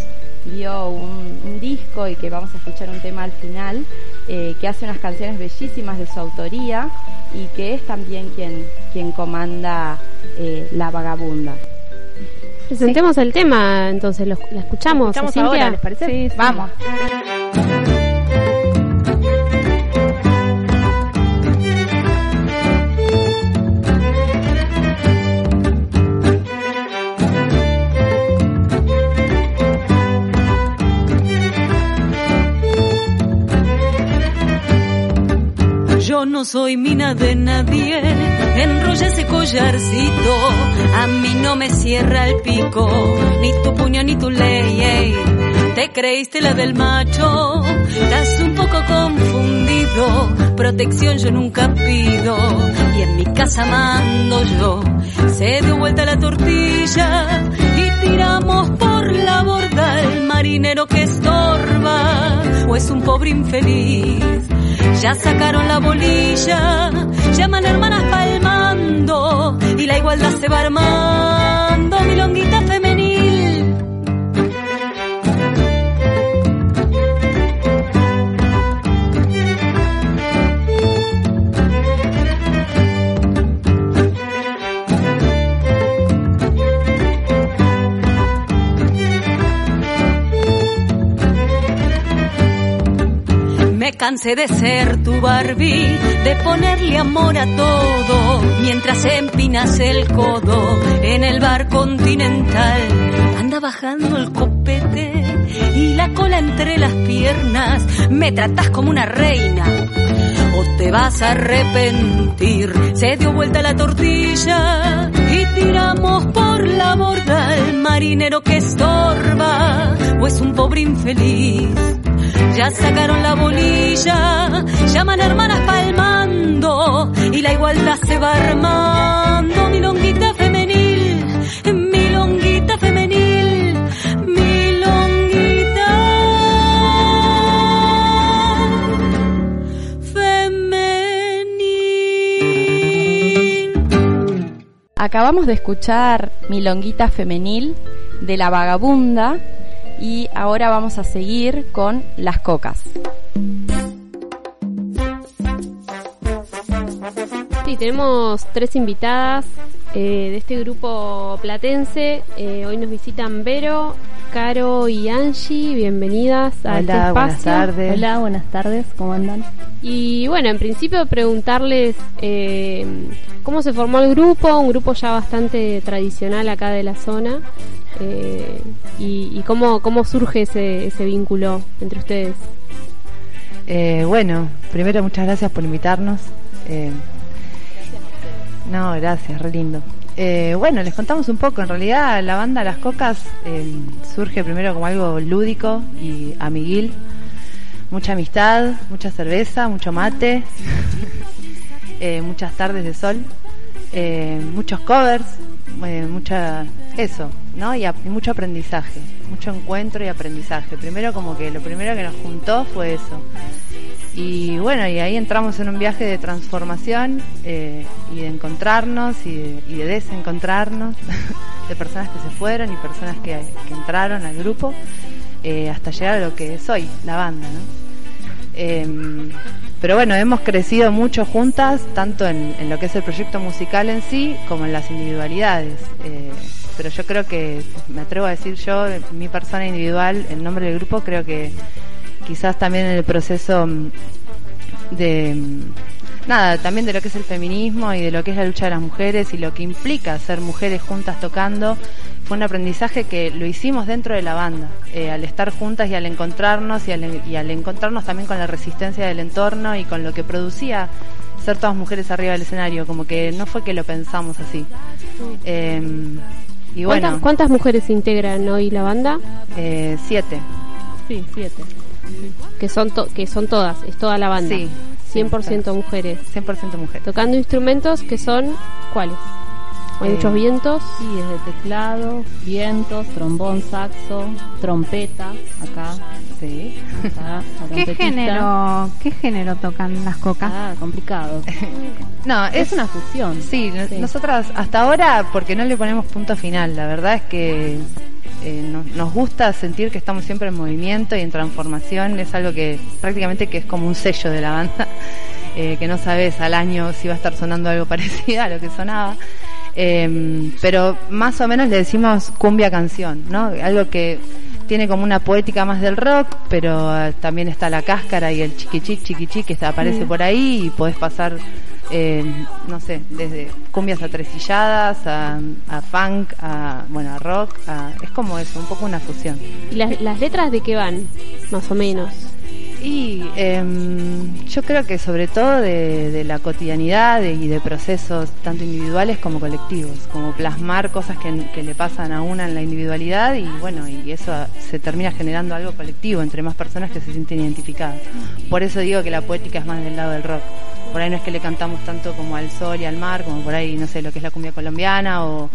dio un, disco y que vamos a escuchar un tema al final, eh, que hace unas canciones bellísimas de su autoría y que es también quien, quien comanda eh, La Vagabunda. Presentemos el tema, entonces lo, la escuchamos. escuchamos ahora, ¿les parece? Sí, Vamos. No soy mina de nadie, enrolla ese collarcito, a mí no me cierra el pico, ni tu puño ni tu ley, te creíste la del macho, estás un poco confundido, protección yo nunca pido, y en mi casa mando yo, se dio vuelta la tortilla, y tiramos por la borda el marinero que estorba es un pobre infeliz. Ya sacaron la bolilla, llaman hermanas palmando y la igualdad se va armando, milonguita femenil. Cansé de ser tu Barbie, de ponerle amor a todo, mientras empinas el codo en el bar continental. Anda bajando el copete y la cola entre las piernas, me tratas como una reina. O te vas a arrepentir, se dio vuelta la tortilla y tiramos por la borda el marinero que estorba, o es un pobre infeliz. Ya sacaron la bolilla, llaman hermanas palmando y la igualdad se va armando. Milonguita femenil, milonguita femenil, milonguita femenil. Acabamos de escuchar Milonguita Femenil de La Vagabunda y ahora vamos a seguir con Las Cocas. Sí, tenemos tres invitadas eh, de este grupo platense. Eh, hoy nos visitan Vero, Caro y Angie. Bienvenidas a este Hola, buenas espacio. tardes. Hola, buenas tardes, ¿cómo andan? Y bueno, en principio preguntarles eh, cómo se formó el grupo, un grupo ya bastante tradicional acá de la zona, eh, y, y cómo, cómo surge ese, ese vínculo entre ustedes. Eh, bueno, primero muchas gracias por invitarnos. No, gracias, re lindo. Eh, bueno, les contamos un poco. En realidad, la banda Las Cocas eh, surge primero como algo lúdico y amiguil. Mucha amistad, mucha cerveza, mucho mate, eh, muchas tardes de sol, eh, muchos covers, eh, mucha eso, ¿no? Y mucho aprendizaje, mucho encuentro y aprendizaje. Primero como que lo primero que nos juntó fue eso. Y bueno, y ahí entramos en un viaje de transformación eh, y de encontrarnos y de, y de desencontrarnos, de personas que se fueron y personas que, entraron al grupo, eh, hasta llegar a lo que soy, la banda, ¿no? Em, pero bueno, hemos crecido mucho juntas, tanto en, en lo que es el proyecto musical en sí, como en las individualidades. Eh, pero yo creo que, me atrevo a decir yo, mi persona individual, en nombre del grupo, creo que quizás también en el proceso mm, de mm, nada, también de lo que es el feminismo y de lo que es la lucha de las mujeres y lo que implica ser mujeres juntas tocando, fue un aprendizaje que lo hicimos dentro de la banda, eh, al estar juntas y al encontrarnos y al, y al encontrarnos también con la resistencia del entorno y con lo que producía ser todas mujeres arriba del escenario, como que no fue que lo pensamos así. Eh, y ¿Cuántas, bueno, cuántas mujeres integran hoy la banda? eh, siete. Sí, siete. Que son, to- que son todas, es toda la banda. Sí, 100% sí, mujeres. 100% mujeres. Tocando instrumentos que son, ¿cuáles? Hay Eh, muchos vientos. Sí, desde teclado, vientos, trombón, saxo, trompeta, acá. Sí. la ¿Qué género, ¿Qué género tocan las cocas? Ah, complicado. No, Es una fusión. Sí. nosotras hasta ahora, porque no le ponemos punto final, la verdad es que eh, no- nos gusta sentir que estamos siempre en movimiento y en transformación, es algo que prácticamente que es como un sello de la banda, eh, que no sabes al año si va a estar sonando algo parecido a lo que sonaba. Eh, pero más o menos le decimos cumbia canción, ¿no? Algo que tiene como una poética más del rock, pero eh, también está la cáscara y el chiquichic, chiquichic que está, aparece por ahí y podés pasar, eh, no sé, desde cumbias atresilladas a, a funk, a, bueno, a rock, a- es como eso, un poco una fusión. ¿Y las, las letras de qué van? Más o menos. Y em, yo creo que sobre todo de, de la cotidianidad y de procesos tanto individuales como colectivos, como plasmar cosas que, que le pasan a una en la individualidad y bueno, y eso se termina generando algo colectivo entre más personas que se sienten identificadas. Por eso digo que la poética es más del lado del rock. Por ahí no es que le cantamos tanto como al sol y al mar, como por ahí, no sé, lo que es la cumbia colombiana, o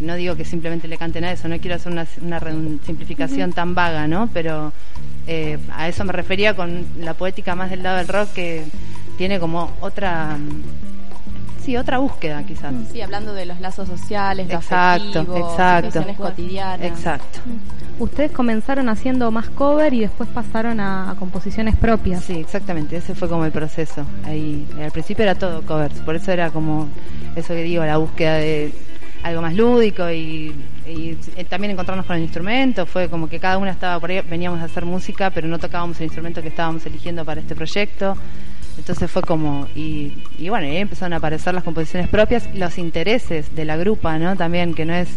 no digo que simplemente le canten a eso, no quiero hacer una, una simplificación tan vaga, ¿no? Pero eh, a eso me refería con la poética más del lado del rock que tiene como otra sí otra búsqueda quizás. Sí hablando de los lazos sociales los exacto exacto. situaciones cotidianas. Exacto. Ustedes comenzaron haciendo más cover y después pasaron a, composiciones propias. Sí exactamente ese fue como el proceso. Ahí al principio era todo covers por eso era como eso que digo la búsqueda de algo más lúdico y, eh, también encontrarnos con el instrumento, fue como que cada una estaba por ahí, veníamos a hacer música, pero no tocábamos el instrumento que estábamos eligiendo para este proyecto. Entonces fue como, y, y bueno, ahí empezaron a aparecer las composiciones propias, los intereses de la grupa, ¿no? También, que no es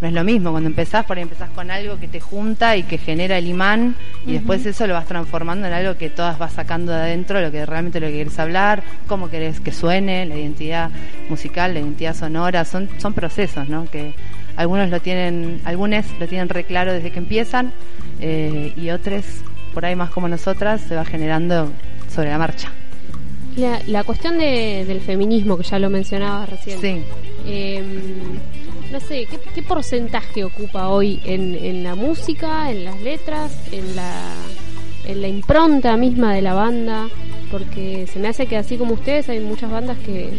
no es lo mismo. Cuando empezás, por ahí empezás con algo que te junta y que genera el imán, y después eso lo vas transformando en algo que todas vas sacando de adentro, lo que realmente lo que quieres hablar, cómo querés que suene, la identidad musical, la identidad sonora, son, son procesos, ¿no? Que algunos lo tienen, algunos lo tienen re claro desde que empiezan, eh, y otros, por ahí más como nosotras, se va generando sobre la marcha. La, la cuestión de, del feminismo, que ya lo mencionabas recién. Sí. Em, no sé, ¿qué, porcentaje ocupa hoy en, la música, en las letras, en la, en la impronta misma de la banda? Porque se me hace que así como ustedes hay muchas bandas que,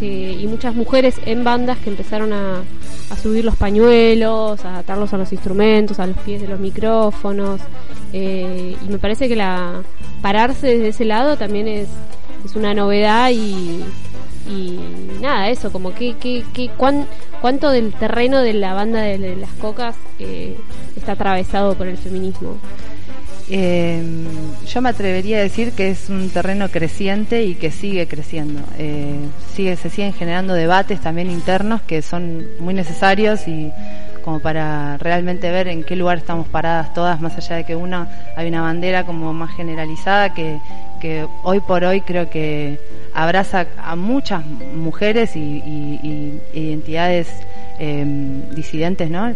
y muchas mujeres en bandas que empezaron a, subir los pañuelos, a atarlos a los instrumentos, a los pies de los micrófonos. Eh, y me parece que la pararse desde ese lado también es, es una novedad y, y nada, eso, como que, que, que cuánto del terreno de la banda de, las cocas eh, está atravesado por el feminismo. Eh, yo me atrevería a decir que es un terreno creciente y que sigue creciendo. Eh, sigue, se siguen generando debates también internos que son muy necesarios y como para realmente ver en qué lugar estamos paradas todas, más allá de que una hay una bandera como más generalizada que, que hoy por hoy creo que abraza a muchas mujeres y, identidades em, disidentes, ¿no?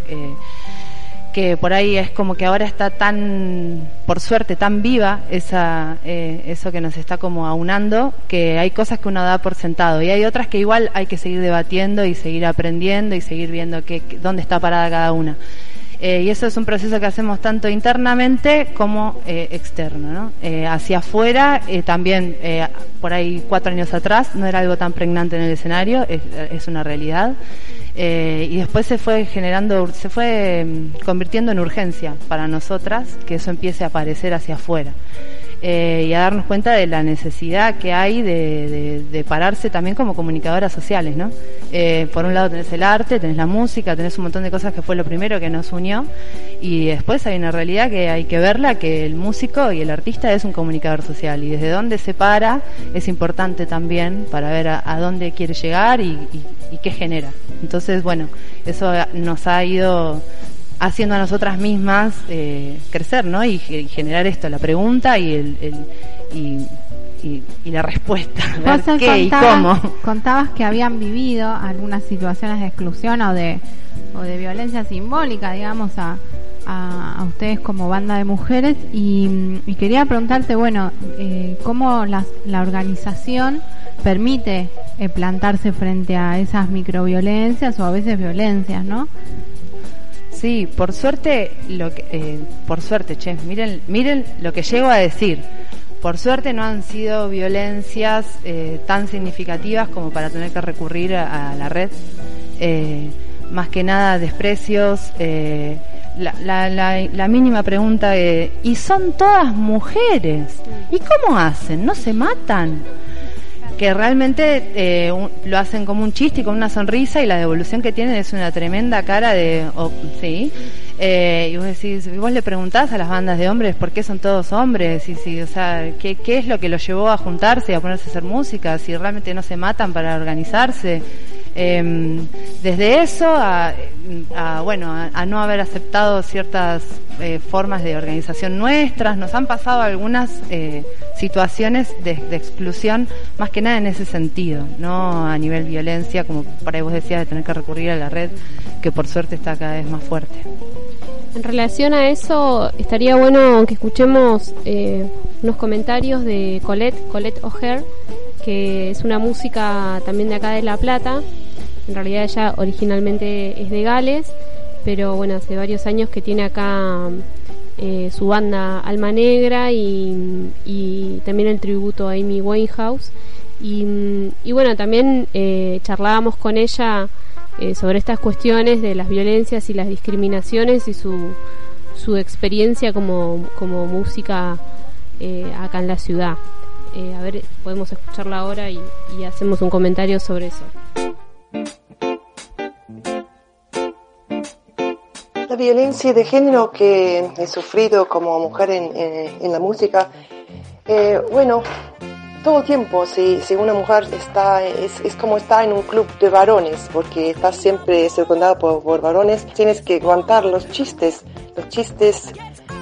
que por ahí es como que ahora está tan, por suerte, tan viva esa, eh, eso que nos está como aunando, que hay cosas que uno da por sentado y hay otras que igual hay que seguir debatiendo y seguir aprendiendo y seguir viendo que, dónde está parada cada una. Eh, y eso es un proceso que hacemos tanto internamente como eh, externo. ¿no? Eh, hacia afuera, también por ahí cuatro años atrás, no era algo tan pregnante en el escenario, es, una realidad. y después se fue generando, se fue mm, convirtiendo en urgencia para nosotras que eso empiece a aparecer hacia afuera. Eh, y a darnos cuenta de la necesidad que hay de, pararse también como comunicadoras sociales, ¿no? Eh, por un lado tenés el arte, tenés la música, tenés un montón de cosas que fue lo primero que nos unió y después hay una realidad que hay que verla, que el músico y el artista es un comunicador social y desde dónde se para es importante también para ver a, dónde quiere llegar y qué genera. Entonces, bueno, eso nos ha ido haciendo a nosotras mismas eh, crecer, ¿no? Y, generar esto, la pregunta y el, y, la respuesta. qué y cómo. Contabas que habían vivido algunas situaciones de exclusión o de, o de violencia simbólica, digamos, a, a, ustedes como banda de mujeres y, quería preguntarte, bueno, eh, cómo la, la organización permite eh, plantarse frente a esas microviolencias o a veces violencias, ¿no? Sí, por suerte, lo que, eh, por suerte, che, miren, miren lo que llego a decir. Por suerte no han sido violencias eh, tan significativas como para tener que recurrir a, la red. Eh, más que nada desprecios. La, la, la, la, mínima pregunta es, ¿y son todas mujeres? ¿Y cómo hacen? ¿No se matan? Que realmente eh, lo hacen como un chiste y con una sonrisa y la devolución que tienen es una tremenda cara de, sí, eh, y vos decís, vos le preguntás a las bandas de hombres por qué son todos hombres, y si, o sea, ¿qué, qué es lo que los llevó a juntarse y a ponerse a hacer música, si realmente no se matan para organizarse. Eh, desde eso a, bueno a, no haber aceptado ciertas eh, formas de organización nuestras nos han pasado algunas eh, situaciones de, exclusión más que nada en ese sentido no a nivel violencia como por ahí vos decías de tener que recurrir a la red que por suerte está cada vez más fuerte en relación a eso estaría bueno que escuchemos eh, unos comentarios de Colette Colette O'Hare que es una música también de acá de La Plata. En realidad ella originalmente es de Gales, pero bueno, hace varios años que tiene acá eh, su banda Alma Negra y, también el tributo a Amy Winehouse. Y, y bueno, también eh, charlábamos con ella eh, sobre estas cuestiones de las violencias y las discriminaciones y su, su experiencia como, como música acá en la ciudad. a ver, podemos escucharla ahora y hacemos un comentario sobre eso. La violencia de género que he sufrido como mujer en, la música, eh, bueno, todo el tiempo, si, si una mujer está, es, es, como estar en un club de varones, porque estás siempre circundado por, varones, tienes que aguantar los chistes, los chistes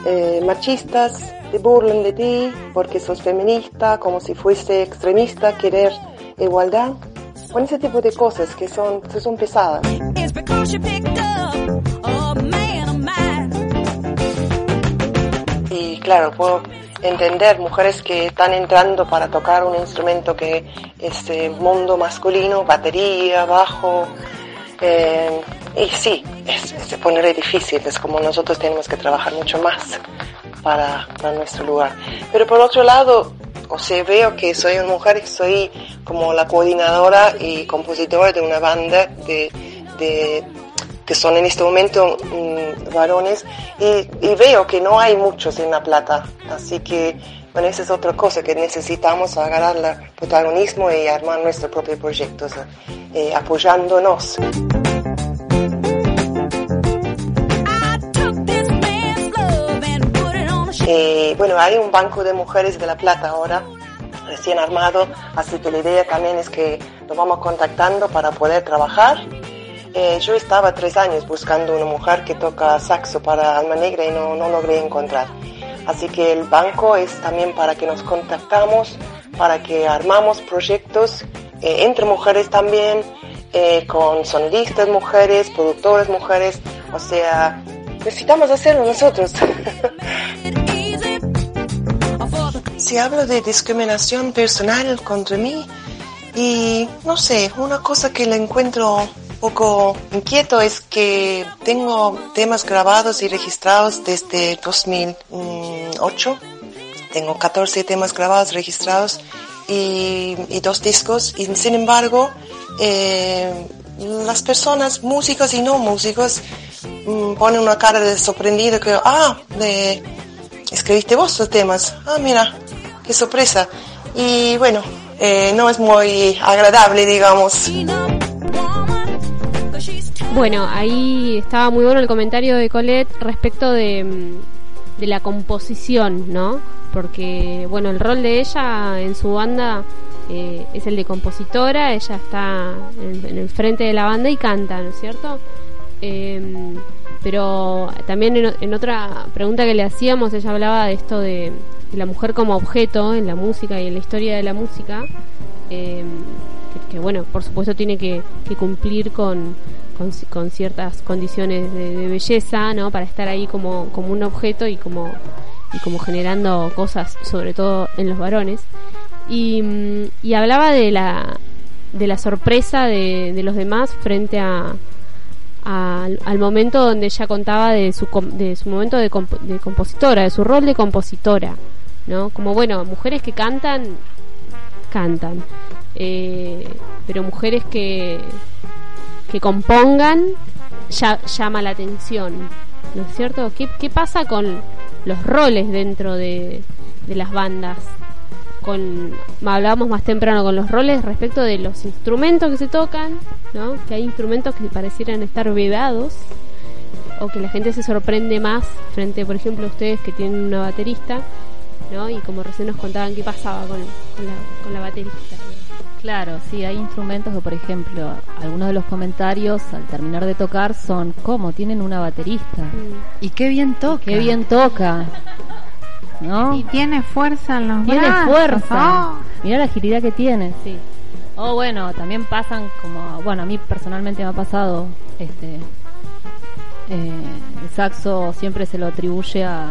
eh, machistas, te burlan de ti porque sos feminista, como si fuese extremista, querer igualdad, con ese tipo de cosas que son, que son pesadas. Claro, puedo entender mujeres que están entrando para tocar un instrumento que es eh, mundo masculino, batería, bajo. Eh, y sí, es, se pone difícil, es como nosotros tenemos que trabajar mucho más para, para nuestro lugar. Pero por otro lado, o sea, veo que soy una mujer, soy como la coordinadora y compositora de una banda de, de que son en este momento mm, varones, y, veo que no hay muchos en La Plata. Así que, bueno, esa es otra cosa, que necesitamos agarrar el protagonismo y armar nuestros propios proyectos, eh, apoyándonos. Eh, bueno, hay un banco de mujeres de La Plata ahora, recién armado, así que la idea también es que nos vamos contactando para poder trabajar eh, yo estaba tres años buscando una mujer que toca saxo para Alma Negra y no, no logré encontrar. Así que el banco es también para que nos contactamos, para que armamos proyectos eh, entre mujeres también, eh, con sonidistas mujeres, productoras mujeres, o sea, necesitamos hacerlo nosotros. si hablo de discriminación personal contra mí, y no sé, una cosa que le encuentro poco inquieto es que tengo temas grabados y registrados desde 2008. Tengo 14 temas grabados, registrados y, dos discos. Y sin embargo, eh, las personas, músicos y no músicos, mm, ponen una cara de sorprendido que, ah, escribiste vos los temas. Ah, mira, qué sorpresa. Y bueno, eh, no es muy agradable, digamos. Bueno, ahí estaba muy bueno el comentario de Colette respecto de, mm, de la composición, ¿no? Porque, bueno, el rol de ella en su banda eh, es el de compositora, ella está en, el frente de la banda y canta, ¿no es cierto? Em, pero también en, otra pregunta que le hacíamos, ella hablaba de esto de, la mujer como objeto en la música y en la historia de la música, em, que, bueno, por supuesto tiene que cumplir con con, ciertas condiciones de, belleza, ¿no? Para estar ahí como, como un objeto y como, y como generando cosas, sobre todo en los varones. Y, mm, y hablaba de la, de la sorpresa de, los demás frente a, al momento donde ella contaba de su, de su momento de, de compositora, de su rol de compositora, ¿no? Como, bueno, mujeres que cantan, cantan. Eh, pero mujeres que, que compongan ya, llama la atención, ¿no es cierto? ¿Qué, qué pasa con los roles dentro de, de las bandas? Con, hablábamos más temprano con los roles respecto de los instrumentos que se tocan, ¿no? Que hay instrumentos que parecieran estar vedados o que la gente se sorprende más frente, por ejemplo, a ustedes que tienen una baterista, ¿no? Y como recién nos contaban qué pasaba con, con, la, con la baterista. Claro, sí, hay instrumentos que, por ejemplo, algunos de los comentarios al terminar de tocar son, ¿cómo? Tienen una baterista. Y qué bien toca. Qué bien toca. ¿No? Y tiene fuerza en los Tiene fuerza. Oh. Mira la agilidad que tiene, sí. O bueno, también pasan como, bueno, a mí personalmente me ha pasado, este, eh, el saxo siempre se lo atribuye a,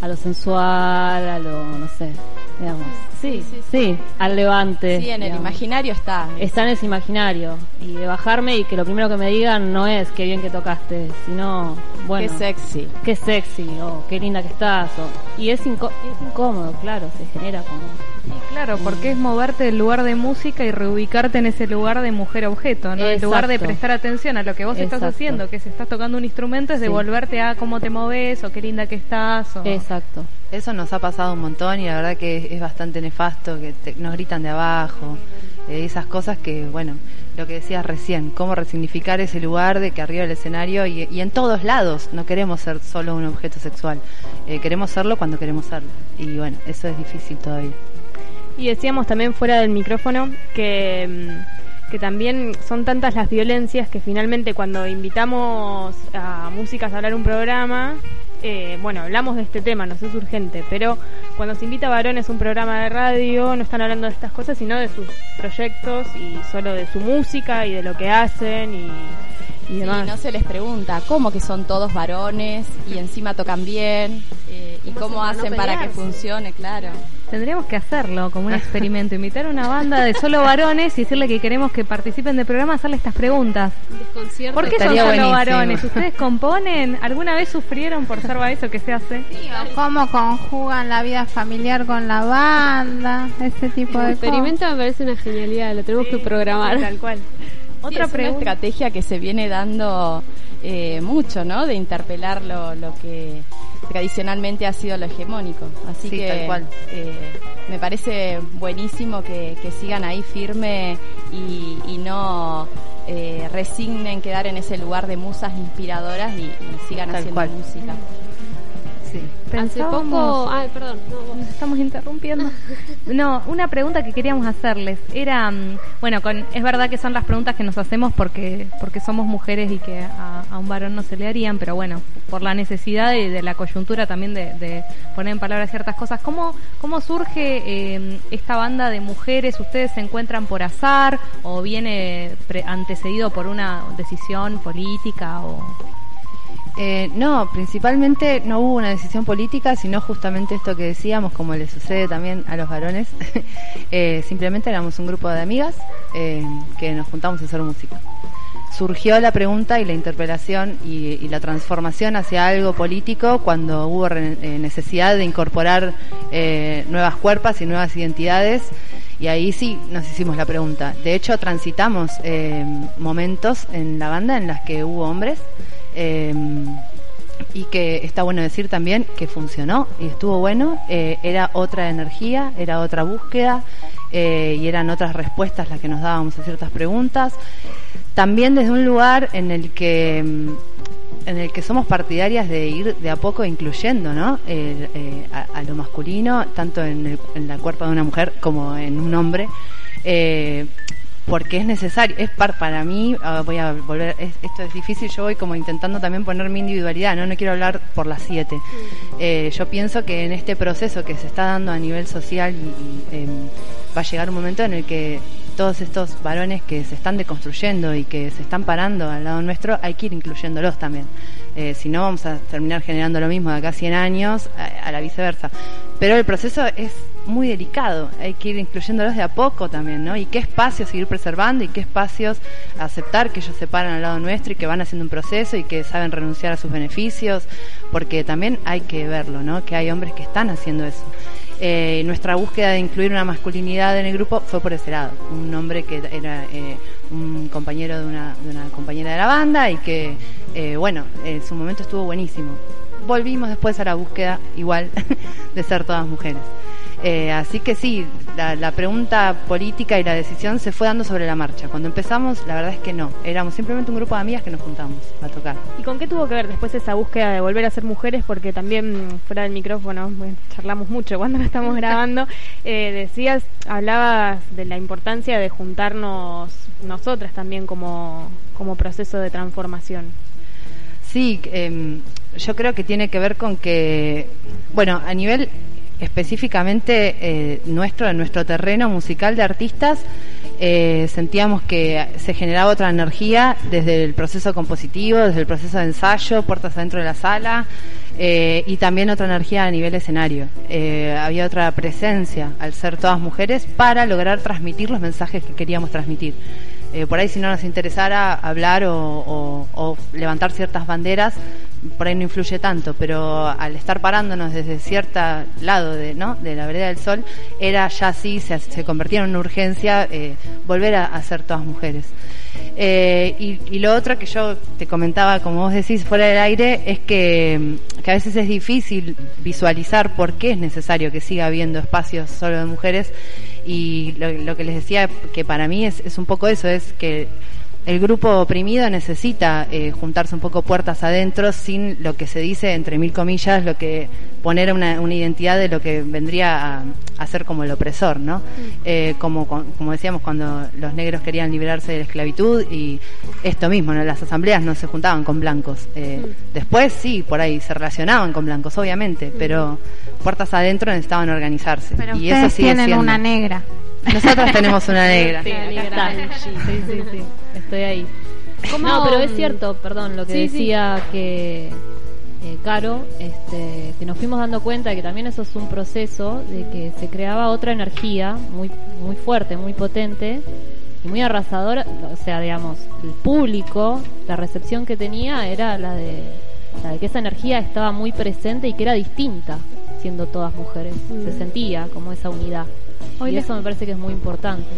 a lo sensual, a lo, no sé, digamos, sí, Sí, sí, al levante. Sí, en el digamos. imaginario está. Está en ese imaginario. Y de bajarme y que lo primero que me digan no es qué bien que tocaste, sino, bueno, Qué sexy. qué sexy o qué linda que estás. y es, incó- es incómodo, claro, se genera como... Y claro, porque es moverte del lugar de música y reubicarte en ese lugar de mujer objeto, ¿no? En lugar de prestar atención a lo que vos estás haciendo, que si estás tocando un instrumento es Sí. devolverte a cómo te moves o qué linda que estás. O... Exacto. Eso nos ha pasado un montón y la verdad que es, es bastante nefasto, que te- nos gritan de abajo, eh, esas cosas que, bueno, lo que decías recién, cómo resignificar ese lugar de que arriba del escenario y, y en todos lados no queremos ser solo un objeto sexual, eh, queremos serlo cuando queremos serlo y bueno, eso es difícil todavía. Y decíamos también fuera del micrófono que, mm, que también son tantas las violencias que finalmente cuando invitamos a músicas a hablar un programa, eh, bueno, hablamos de este tema, nos es urgente, pero cuando se invita a varones a un programa de radio no están hablando de estas cosas, sino de sus proyectos y solo de su música y de lo que hacen y, y Sí, demás. no se les pregunta cómo que son todos varones y encima tocan bien eh, y cómo hacen para que funcione, claro. Tendríamos que hacerlo como un experimento, invitar a una banda de solo varones y decirle que queremos que participen del programa, hacerle estas preguntas. Desconcierto. ¿Por qué son solo buenísimo. varones? ¿Ustedes componen? ¿Alguna vez sufrieron por ser eso que se hace? ¿Cómo conjugan la vida familiar con la banda? Ese tipo El de experimento me parece una genialidad, lo tenemos que programar. Tal cual. Otra es una pregunta. estrategia que se viene dando eh, mucho, ¿no? De interpelar lo, lo que tradicionalmente ha sido lo hegemónico. Así Sí, que tal cual. eh, me parece buenísimo que, que sigan ahí firme y, y no eh, resignen quedar en ese lugar de musas inspiradoras y, y sigan Tal haciendo cual. música. Sí. Hace poco... Ah, perdón. no. Nos estamos interrumpiendo. No, una pregunta que queríamos hacerles era, mm, bueno, con, es verdad que son las preguntas que nos hacemos porque porque somos mujeres y que a, a un varón no se le harían, pero bueno, por la necesidad y de la coyuntura también de, de poner en palabras ciertas cosas. ¿Cómo, cómo surge eh, esta banda de mujeres? ¿Ustedes se encuentran por azar o viene pre- antecedido por una decisión política o...? Eh, no, principalmente no hubo una decisión política, sino justamente esto que decíamos, como le sucede también a los varones. Eh, simplemente éramos un grupo de amigas eh, que nos juntamos a hacer música. Surgió la pregunta y la interpelación y, la transformación hacia algo político cuando hubo eh, necesidad de incorporar nuevas cuerpas y nuevas identidades. Y ahí sí nos hicimos la pregunta. De hecho, transitamos momentos en la banda en las que hubo hombres. Eh, y que está bueno decir también que funcionó y estuvo bueno, eh, era otra energía, era otra búsqueda eh, y eran otras respuestas las que nos dábamos a ciertas preguntas. También desde un lugar en el que en el que somos partidarias de ir de a poco incluyendo ¿no? Eh, a, lo masculino, tanto en la cuerpo de una mujer como en un hombre. Porque es necesario, es par, para mí, ah, voy a volver, es- esto es difícil, yo voy como intentando también poner mi individualidad, no, no quiero hablar por las siete. Eh, yo pienso que en este proceso que se está dando a nivel social y, y, em, va a llegar un momento en el que todos estos varones que se están deconstruyendo y que se están parando al lado nuestro, hay que ir incluyéndolos también. Eh, si no, vamos a terminar generando lo mismo de acá a 100 años, a, a la viceversa. Pero el proceso es muy delicado, hay que ir incluyéndolos de a poco también, ¿no? Y qué espacios seguir preservando y qué espacios aceptar que ellos se paran al lado nuestro y que van haciendo un proceso y que saben renunciar a sus beneficios, porque también hay que verlo, ¿no? Que hay hombres que están haciendo eso. Eh, nuestra búsqueda de incluir una masculinidad en el grupo fue por ese lado. Un hombre que era eh, un compañero de una, de una compañera de la banda y que, eh, bueno, en su momento estuvo buenísimo. Volvimos después a la búsqueda igual de ser todas mujeres. Eh, así que sí, la, la pregunta política y la decisión se fue dando sobre la marcha. Cuando empezamos, la verdad es que no. Éramos simplemente un grupo de amigas que nos juntamos a tocar. ¿Y con qué tuvo que ver después esa búsqueda de volver a ser mujeres? Porque también fuera del micrófono, bueno, charlamos mucho cuando no estamos grabando, eh, decías, hablabas de la importancia de juntarnos nosotras también como, como proceso de transformación. Sí, em, yo creo que tiene que ver con que, bueno, a nivel específicamente eh, nuestro, en nuestro terreno musical de artistas, eh, sentíamos que se generaba otra energía desde el proceso compositivo, desde el proceso de ensayo, puertas adentro de la sala. Eh, y también otra energía a nivel escenario. Había otra presencia al ser todas mujeres para lograr transmitir los mensajes que queríamos transmitir. Eh, por ahí si no nos interesara hablar o, levantar ciertas banderas, por ahí no influye tanto, pero al estar parándonos desde cierto lado de, ¿no? de la vereda del sol, era ya así, se, se convertía en una urgencia eh, volver a, ser todas mujeres. Eh, y, lo otro que yo te comentaba, como vos decís, fuera del aire, es que, que a veces es difícil visualizar por qué es necesario que siga habiendo espacios solo de mujeres y lo, que les decía que para mí es, es un poco eso, es que el grupo oprimido necesita eh, juntarse un poco puertas adentro sin lo que se dice, entre mil comillas, lo que poner una, una identidad de lo que vendría a, ser como el opresor, ¿no? Mm. Eh, como, como decíamos, cuando los negros querían liberarse de la esclavitud y esto mismo, ¿no? Las asambleas no se juntaban con blancos. Eh, mm. Después sí, por ahí se relacionaban con blancos, obviamente, mm. pero puertas adentro necesitaban organizarse. Pero y eso tienen una negra. Nosotros tenemos una negra. Sí, sí, sí, sí, estoy ahí. No, pero es cierto, perdón, lo que decía que eh, Caro, este, que nos fuimos dando cuenta de que también eso es un proceso de que se creaba otra energía muy, muy fuerte, muy potente y muy arrasadora. O sea, digamos, el público, la recepción que tenía era la de, la de que esa energía estaba muy presente y que era distinta siendo todas mujeres. Se mm. sentía como esa unidad. Y eso me parece que es muy importante.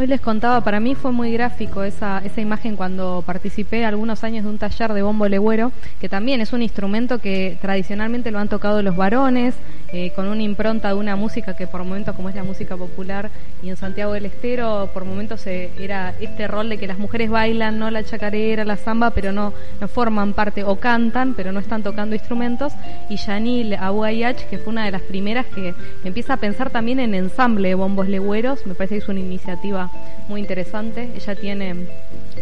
Hoy les contaba, para mí fue muy gráfico esa, esa imagen cuando participé algunos años de un taller de bombo legüero, que también es un instrumento que tradicionalmente lo han tocado los varones, eh, con una impronta de una música que por momentos, como es la música popular, y en Santiago del Estero, por momentos eh, era este rol de que las mujeres bailan, no la chacarera, la samba, pero no, no forman parte, o cantan, pero no están tocando instrumentos, y Yanil Abuayach, que fue una de las primeras que empieza a pensar también en ensamble de bombos legüeros, me parece que es una iniciativa muy interesante. Ella tiene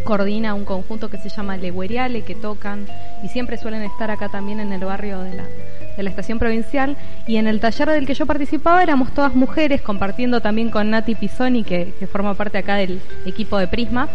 coordina un conjunto que se llama Legueriale que tocan y siempre suelen estar acá también en el barrio de la de la estación provincial. Y en el taller del que yo participaba éramos todas mujeres compartiendo también con Nati Pisoni que, que forma parte acá del equipo de Prisma.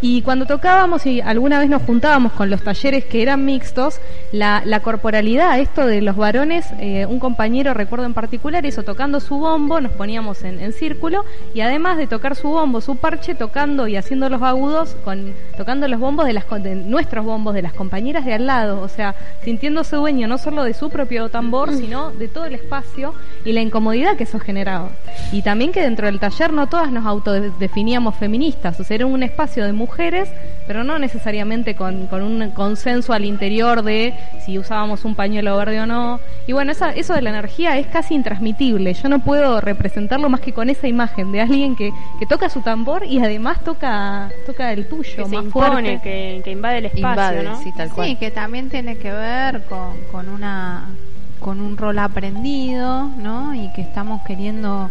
Y cuando tocábamos y alguna vez nos juntábamos con los talleres que eran mixtos la, corporalidad esto de los varones eh, un compañero recuerdo en particular eso tocando su bombo nos poníamos en círculo y además de tocar su bombo su parche tocando y haciendo los agudos con tocando los bombos de las de nuestros bombos de las compañeras de al lado o sea sintiéndose dueño no solo de su propio tambor, sino de todo el espacio y la incomodidad que eso generaba. Y también que dentro del taller no todas nos autodefiníamos feministas, o sea, era un espacio de mujeres, pero no necesariamente con, un consenso al interior de si usábamos un pañuelo verde o no. Y bueno, esa, eso de la energía es casi intransmitible. Yo no puedo representarlo más que con esa imagen de alguien que, que toca su tambor y además toca, toca el tuyo. Que más se impone, que, invade el espacio, ¿no? Sí, sí, que también tiene que ver con, con una con un rol aprendido, ¿no? Y que estamos queriendo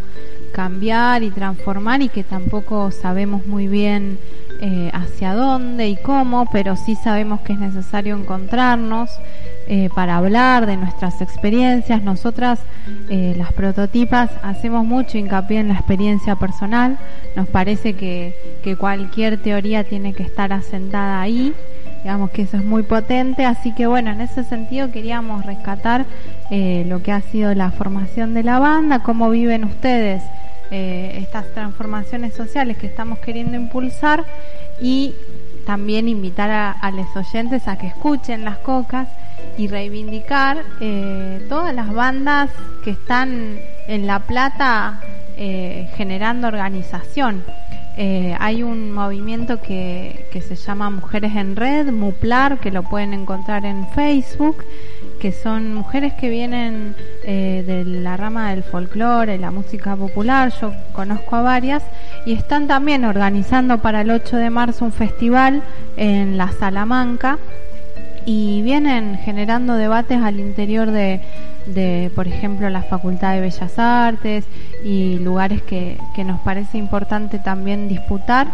cambiar y transformar y que tampoco sabemos muy bien eh, hacia dónde y cómo, pero sí sabemos que es necesario encontrarnos eh, para hablar de nuestras experiencias. Nosotras, eh, las prototipas, hacemos mucho hincapié en la experiencia personal. Nos parece que, que cualquier teoría tiene que estar asentada ahí digamos que eso es muy potente, así que bueno, en ese sentido queríamos rescatar eh, lo que ha sido la formación de la banda, cómo viven ustedes eh, estas transformaciones sociales que estamos queriendo impulsar y también invitar a, los oyentes a que escuchen las cocas y reivindicar eh, todas las bandas que están en La Plata generando organización. Eh, hay un movimiento que, se llama Mujeres en Red, MUPLAR, que lo pueden encontrar en Facebook, que son mujeres que vienen eh, de la rama del folclore, la música popular, yo conozco a varias, y están también organizando para el 8 de marzo un festival en la Salamanca y vienen generando debates al interior de, de, por ejemplo, la Facultad de Bellas Artes y lugares que, que nos parece importante también disputar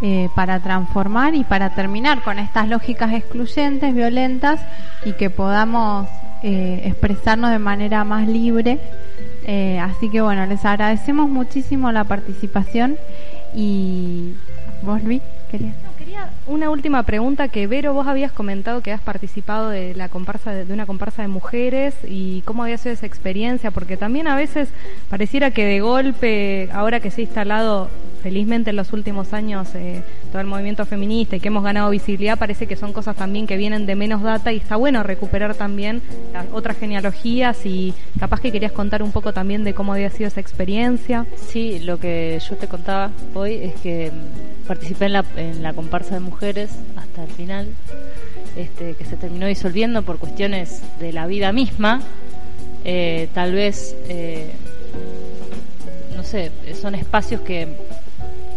eh, para transformar y para terminar con estas lógicas excluyentes, violentas y que podamos eh, expresarnos de manera más libre. Eh, así que bueno, les agradecemos muchísimo la participación y vos Luis, querías una última pregunta que Vero, vos habías comentado que has participado de la comparsa de, de una comparsa de mujeres y cómo había sido esa experiencia, porque también a veces pareciera que de golpe, ahora que se ha instalado felizmente en los últimos años eh, todo el movimiento feminista y que hemos ganado visibilidad, parece que son cosas también que vienen de menos data y está bueno recuperar también otras genealogías y capaz que querías contar un poco también de cómo había sido esa experiencia. Sí, lo que yo te contaba hoy es que mm, participé en la, en la comparsa de mujeres hasta el final, este, que se terminó disolviendo por cuestiones de la vida misma. Eh, tal vez, eh, no sé, son espacios que,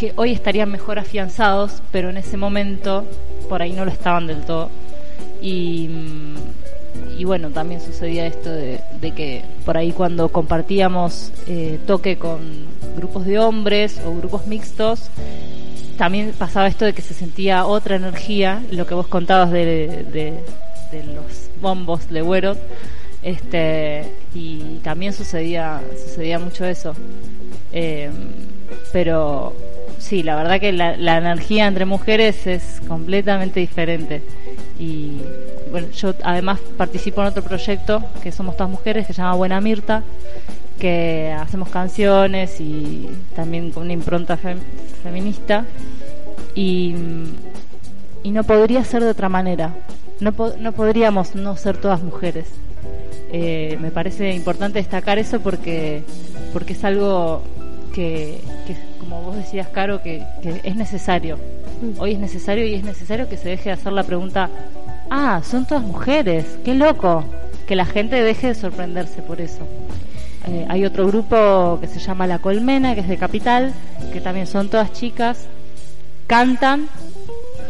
que hoy estarían mejor afianzados, pero en ese momento por ahí no lo estaban del todo. Y, mm, bueno, también sucedía esto de, que por ahí cuando compartíamos eh, toque con grupos de hombres o grupos mixtos, también pasaba esto de que se sentía otra energía, lo que vos contabas de los bombos de Güero, este, y también sucedía, sucedía mucho eso. Eh, pero sí, la verdad que la, la energía entre mujeres es completamente diferente. Y bueno, yo además participo en otro proyecto que somos todas mujeres que se llama Buena Mirta, que hacemos canciones y también con una impronta fem- feminista. Y, y no podría ser de otra manera. No, no podríamos no ser todas mujeres. Eh, me parece importante destacar eso porque, porque es algo que, como vos decías, Caro, que, que es necesario. Hoy es necesario y es necesario que se deje de hacer la pregunta, ah, son todas mujeres, qué loco. Que la gente deje de sorprenderse por eso. Eh, hay otro grupo que se llama La Colmena, que es de Capital, que también son todas chicas, cantan,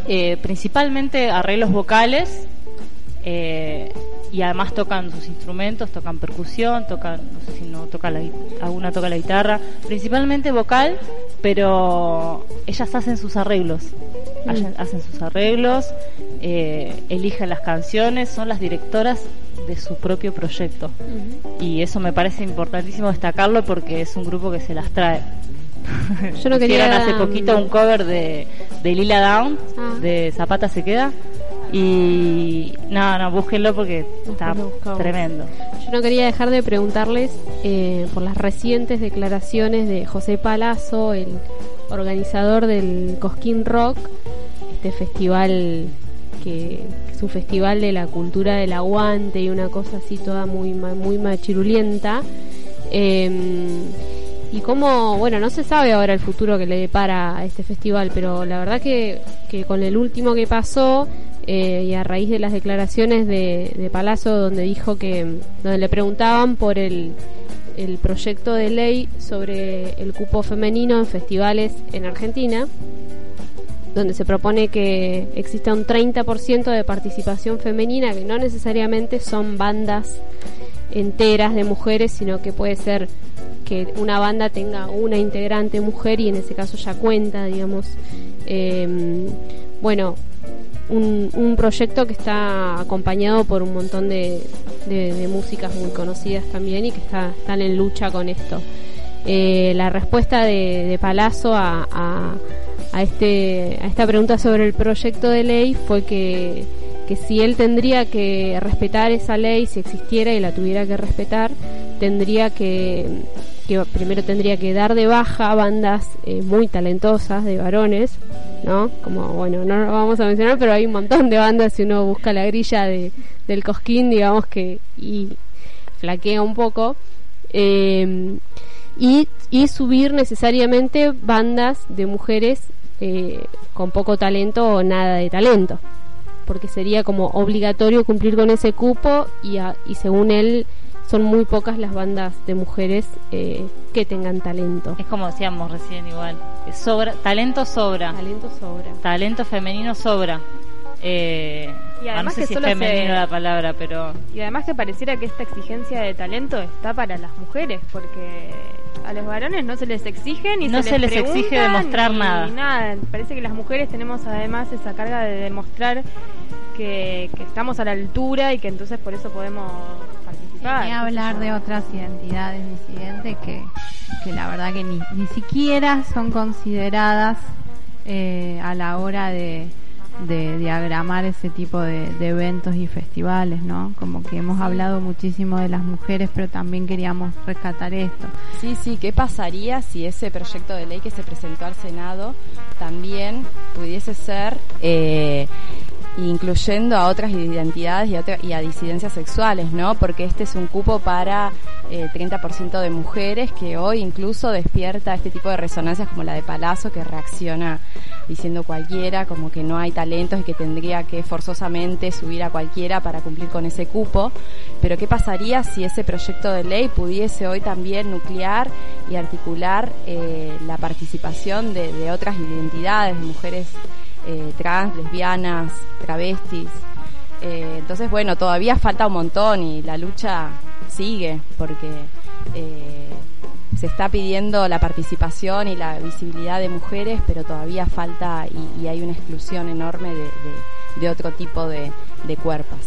eh, principalmente arreglos vocales, eh, y además tocan sus instrumentos, tocan percusión, tocan, no sé si no toca la, alguna toca la guitarra, principalmente vocal, pero ellas hacen sus arreglos, hacen, hacen sus arreglos, eh, eligen las canciones, son las directoras de su propio proyecto. Y eso me parece importantísimo destacarlo porque es un grupo que se las trae. Yo no Hicieron quería- hace poquito un cover de, de Lila Down, Ah. de Zapata se queda. Y no, no, búsquenlo porque está buscamos. tremendo. Yo no quería dejar de preguntarles eh, por las recientes declaraciones de José Palazzo, el organizador del Cosquín Rock, este festival que, que es un festival de la cultura del aguante y una cosa así toda muy muy machirulenta. Eh, y cómo, bueno, no se sabe ahora el futuro que le depara a este festival, pero la verdad que, que con el último que pasó eh, y a raíz de las declaraciones de, de Palazzo donde dijo que, donde le preguntaban por el, el proyecto de ley sobre el cupo femenino en festivales en Argentina, donde se propone que exista un 30% de participación femenina, que no necesariamente son bandas enteras de mujeres, sino que puede ser que una banda tenga una integrante mujer y en ese caso ya cuenta, digamos. Eh, bueno, un, un proyecto que está acompañado por un montón de, de- músicas muy conocidas también y que está, están en lucha con esto. Eh, la respuesta de, de Palazzo a, a, a este, a esta pregunta sobre el proyecto de ley fue que, que si él tendría que respetar esa ley, si existiera y la tuviera que respetar, tendría que, primero tendría que dar de baja bandas eh, muy talentosas de varones, ¿no? Como, bueno, no lo vamos a mencionar, pero hay un montón de bandas si uno busca la grilla de, del cosquín, digamos que, y flaquea un poco. Eh, y, y subir necesariamente bandas de mujeres eh, con poco talento o nada de talento porque sería como obligatorio cumplir con ese cupo y, a- y según él son muy pocas las bandas de mujeres eh, que tengan talento. Es como decíamos recién igual. Sobra, talento sobra. Talento sobra. Talento femenino sobra. Eh, Y ah, no además sé que si es solo se- femenino la palabra, pero Y además que pareciera que esta exigencia de talento está para las mujeres, porque a los varones no se les exige ni No se, se les exige demostrar ni nada. nada. Parece que las mujeres tenemos además esa carga de demostrar que, que estamos a la altura y que entonces por eso podemos participar. Ni hablar de otras identidades disidentes que, que la verdad que ni, ni siquiera son consideradas eh, a la hora de, de diagramar ese tipo de, de, eventos y festivales, ¿no? Como que hemos hablado muchísimo de las mujeres, pero también queríamos rescatar esto. Sí, sí, ¿qué pasaría si ese proyecto de ley que se presentó al Senado también pudiese ser eh, incluyendo a otras identidades y a, disidencias sexuales, ¿no? Porque este es un cupo para eh, 30% de mujeres que hoy incluso despierta este tipo de resonancias como la de Palazzo que reacciona diciendo cualquiera, como que no hay talentos y que tendría que forzosamente subir a cualquiera para cumplir con ese cupo. Pero ¿qué pasaría si ese proyecto de ley pudiese hoy también nuclear y articular eh, la participación de, de otras identidades, de mujeres eh, trans, lesbianas, travestis. Eh, entonces, bueno, todavía falta un montón y la lucha sigue porque eh, se está pidiendo la participación y la visibilidad de mujeres, pero todavía falta y, hay una exclusión enorme de, otro tipo de, cuerpos.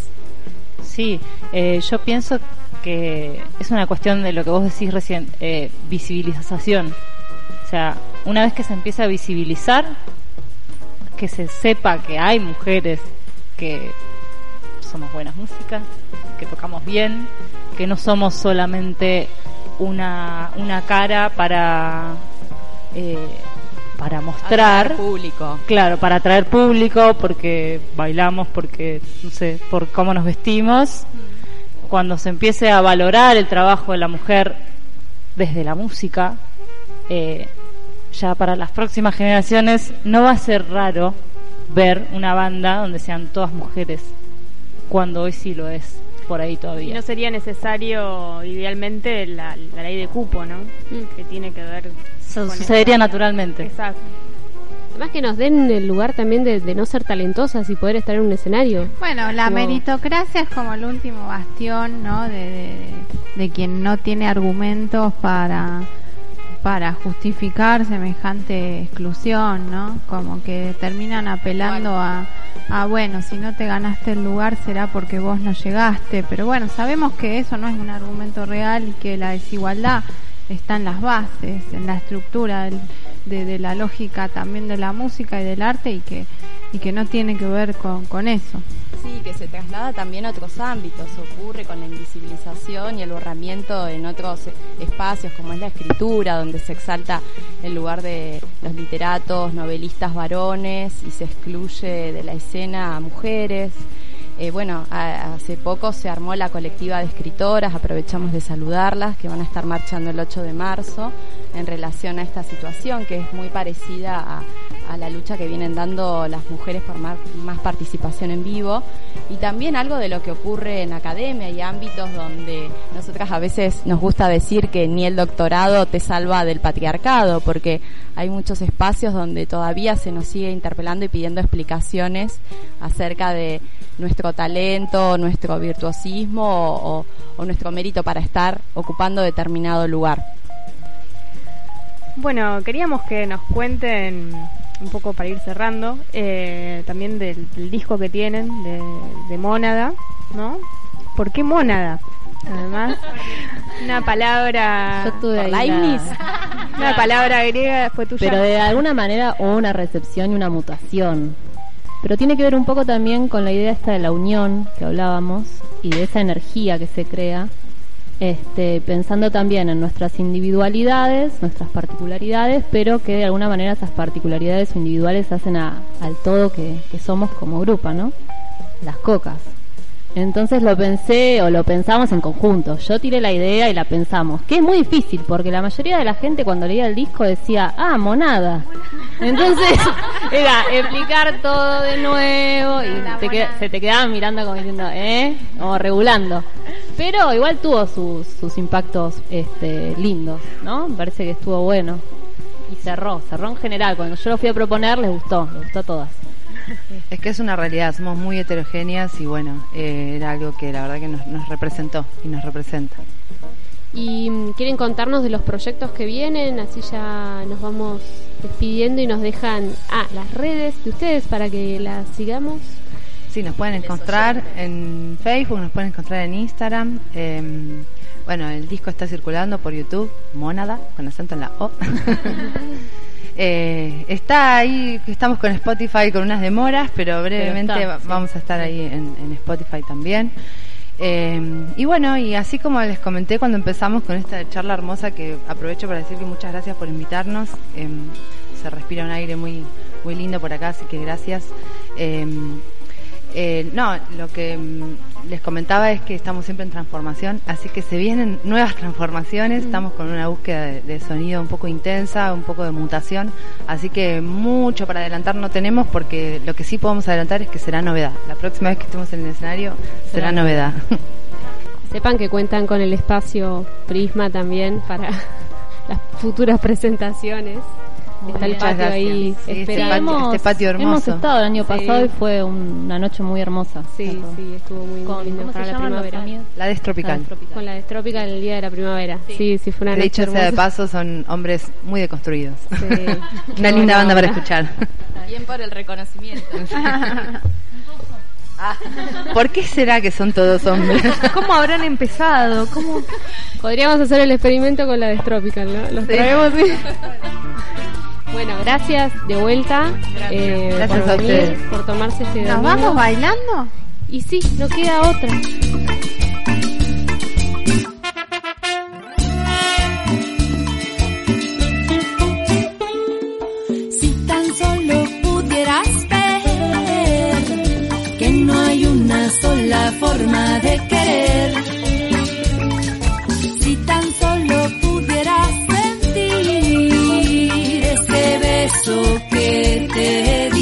Sí, yo pienso que es una cuestión de lo que vos decís recién, visibilización. O sea, una vez que se empieza a visibilizar, que se sepa que hay mujeres que somos buenas músicas, que tocamos bien, que no somos solamente una, una cara para eh, para mostrar. Atraer público. Claro para atraer público porque bailamos porque no sé por cómo nos vestimos. Cuando se empiece a valorar el trabajo de la mujer desde la música eh, ya para las próximas generaciones no va a ser raro ver una banda donde sean todas mujeres, cuando hoy sí lo es por ahí todavía. Y no sería necesario, idealmente, la, ley de cupo, ¿no? Mm. Que tiene que ver. sucedería naturalmente. Exacto. Además que nos den el lugar también de, no ser talentosas y poder estar en un escenario. Bueno, la meritocracia es como el último bastión, ¿no? de, de quien no tiene argumentos para para justificar semejante exclusión, ¿no? Como que terminan apelando a, a, bueno, si no te ganaste el lugar será porque vos no llegaste, pero bueno, sabemos que eso no es un argumento real y que la desigualdad está en las bases, en la estructura de, la lógica también de la música y del arte y que, y que no tiene que ver con, con eso. Sí, que se traslada también a otros ámbitos, ocurre con la invisibilización y el borramiento en otros espacios como es la escritura, donde se exalta el lugar de los literatos, novelistas varones y se excluye de la escena a mujeres. Eh, bueno, hace poco se armó la colectiva de escritoras, aprovechamos de saludarlas, que van a estar marchando el 8 de marzo en relación a esta situación, que es muy parecida a, la lucha que vienen dando las mujeres por más, participación en vivo, y también algo de lo que ocurre en academia y ámbitos donde nosotras a veces nos gusta decir que ni el doctorado te salva del patriarcado, porque hay muchos espacios donde todavía se nos sigue interpelando y pidiendo explicaciones acerca de nuestro talento, nuestro virtuosismo o, nuestro mérito para estar ocupando determinado lugar. Bueno, queríamos que nos cuenten un poco para ir cerrando, eh, también del, disco que tienen de, de Mónada, ¿no? ¿Por qué Mónada? Además, una palabra una palabra griega fue tuya. Pero de alguna manera hubo una recepción y una mutación. Pero tiene que ver un poco también con la idea esta de la unión que hablábamos y de esa energía que se crea, este, pensando también en nuestras individualidades, nuestras particularidades, pero que de alguna manera esas particularidades individuales hacen al todo que, que somos como grupo, ¿no? Las cocas. Entonces lo pensé o lo pensamos en conjunto. Yo tiré la idea y la pensamos. Que es muy difícil porque la mayoría de la gente cuando leía el disco decía, ah, monada. Entonces era explicar todo de nuevo y se te quedaban mirando como diciendo, ¿eh? O regulando. Pero igual tuvo sus, sus impactos este, lindos, ¿no? Me parece que estuvo bueno. Y cerró, cerró en general. Cuando yo lo fui a proponer les gustó, les gustó a todas. Es que es una realidad, somos muy heterogéneas y bueno, eh, era algo que la verdad que nos, representó y nos representa. ¿Y mm, quieren contarnos de los proyectos que vienen? Así ya nos vamos despidiendo y nos dejan ah, las redes de ustedes para que las sigamos. Sí, nos pueden encontrar en Facebook, nos pueden encontrar en Instagram. Em, bueno, el disco está circulando por YouTube, Mónada, con acento en la O. Eh, está ahí, estamos con Spotify con unas demoras, pero brevemente vamos a estar ahí en, Spotify también. Eh, y bueno, y así como les comenté cuando empezamos con esta charla hermosa, que aprovecho para decir que muchas gracias por invitarnos. Em, se respira un aire muy, muy lindo por acá, así que gracias. Em, eh, no, lo que mm, les comentaba es que estamos siempre en transformación, así que se vienen nuevas transformaciones, mm. estamos con una búsqueda de, sonido un poco intensa, un poco de mutación, así que mucho para adelantar no tenemos porque lo que sí podemos adelantar es que será novedad. La próxima vez que estemos en el escenario será, novedad. Sepan que cuentan con el espacio Prisma también para las futuras presentaciones está el patio ahí esperando. Este, patio hermoso. Hemos estado el año pasado y fue una noche muy hermosa. Sí, sí, estuvo muy, con, lindo para la primavera. La destropical. Con la destropical el día de la primavera. Sí, sí, fue una de noche hecho, sea de paso, son hombres muy deconstruidos. una linda banda para escuchar. Bien por el reconocimiento. ¿Por qué será que son todos hombres? ¿Cómo habrán empezado? ¿Cómo? Podríamos hacer el experimento con la destropical, ¿no? Los traemos. Bueno, gracias de vuelta. Eh, gracias por a ustedes. Por tomarse este ¿Nos vamos bailando? Y sí, no queda otra. Si tan solo pudieras ver que no hay una sola forma de querer que te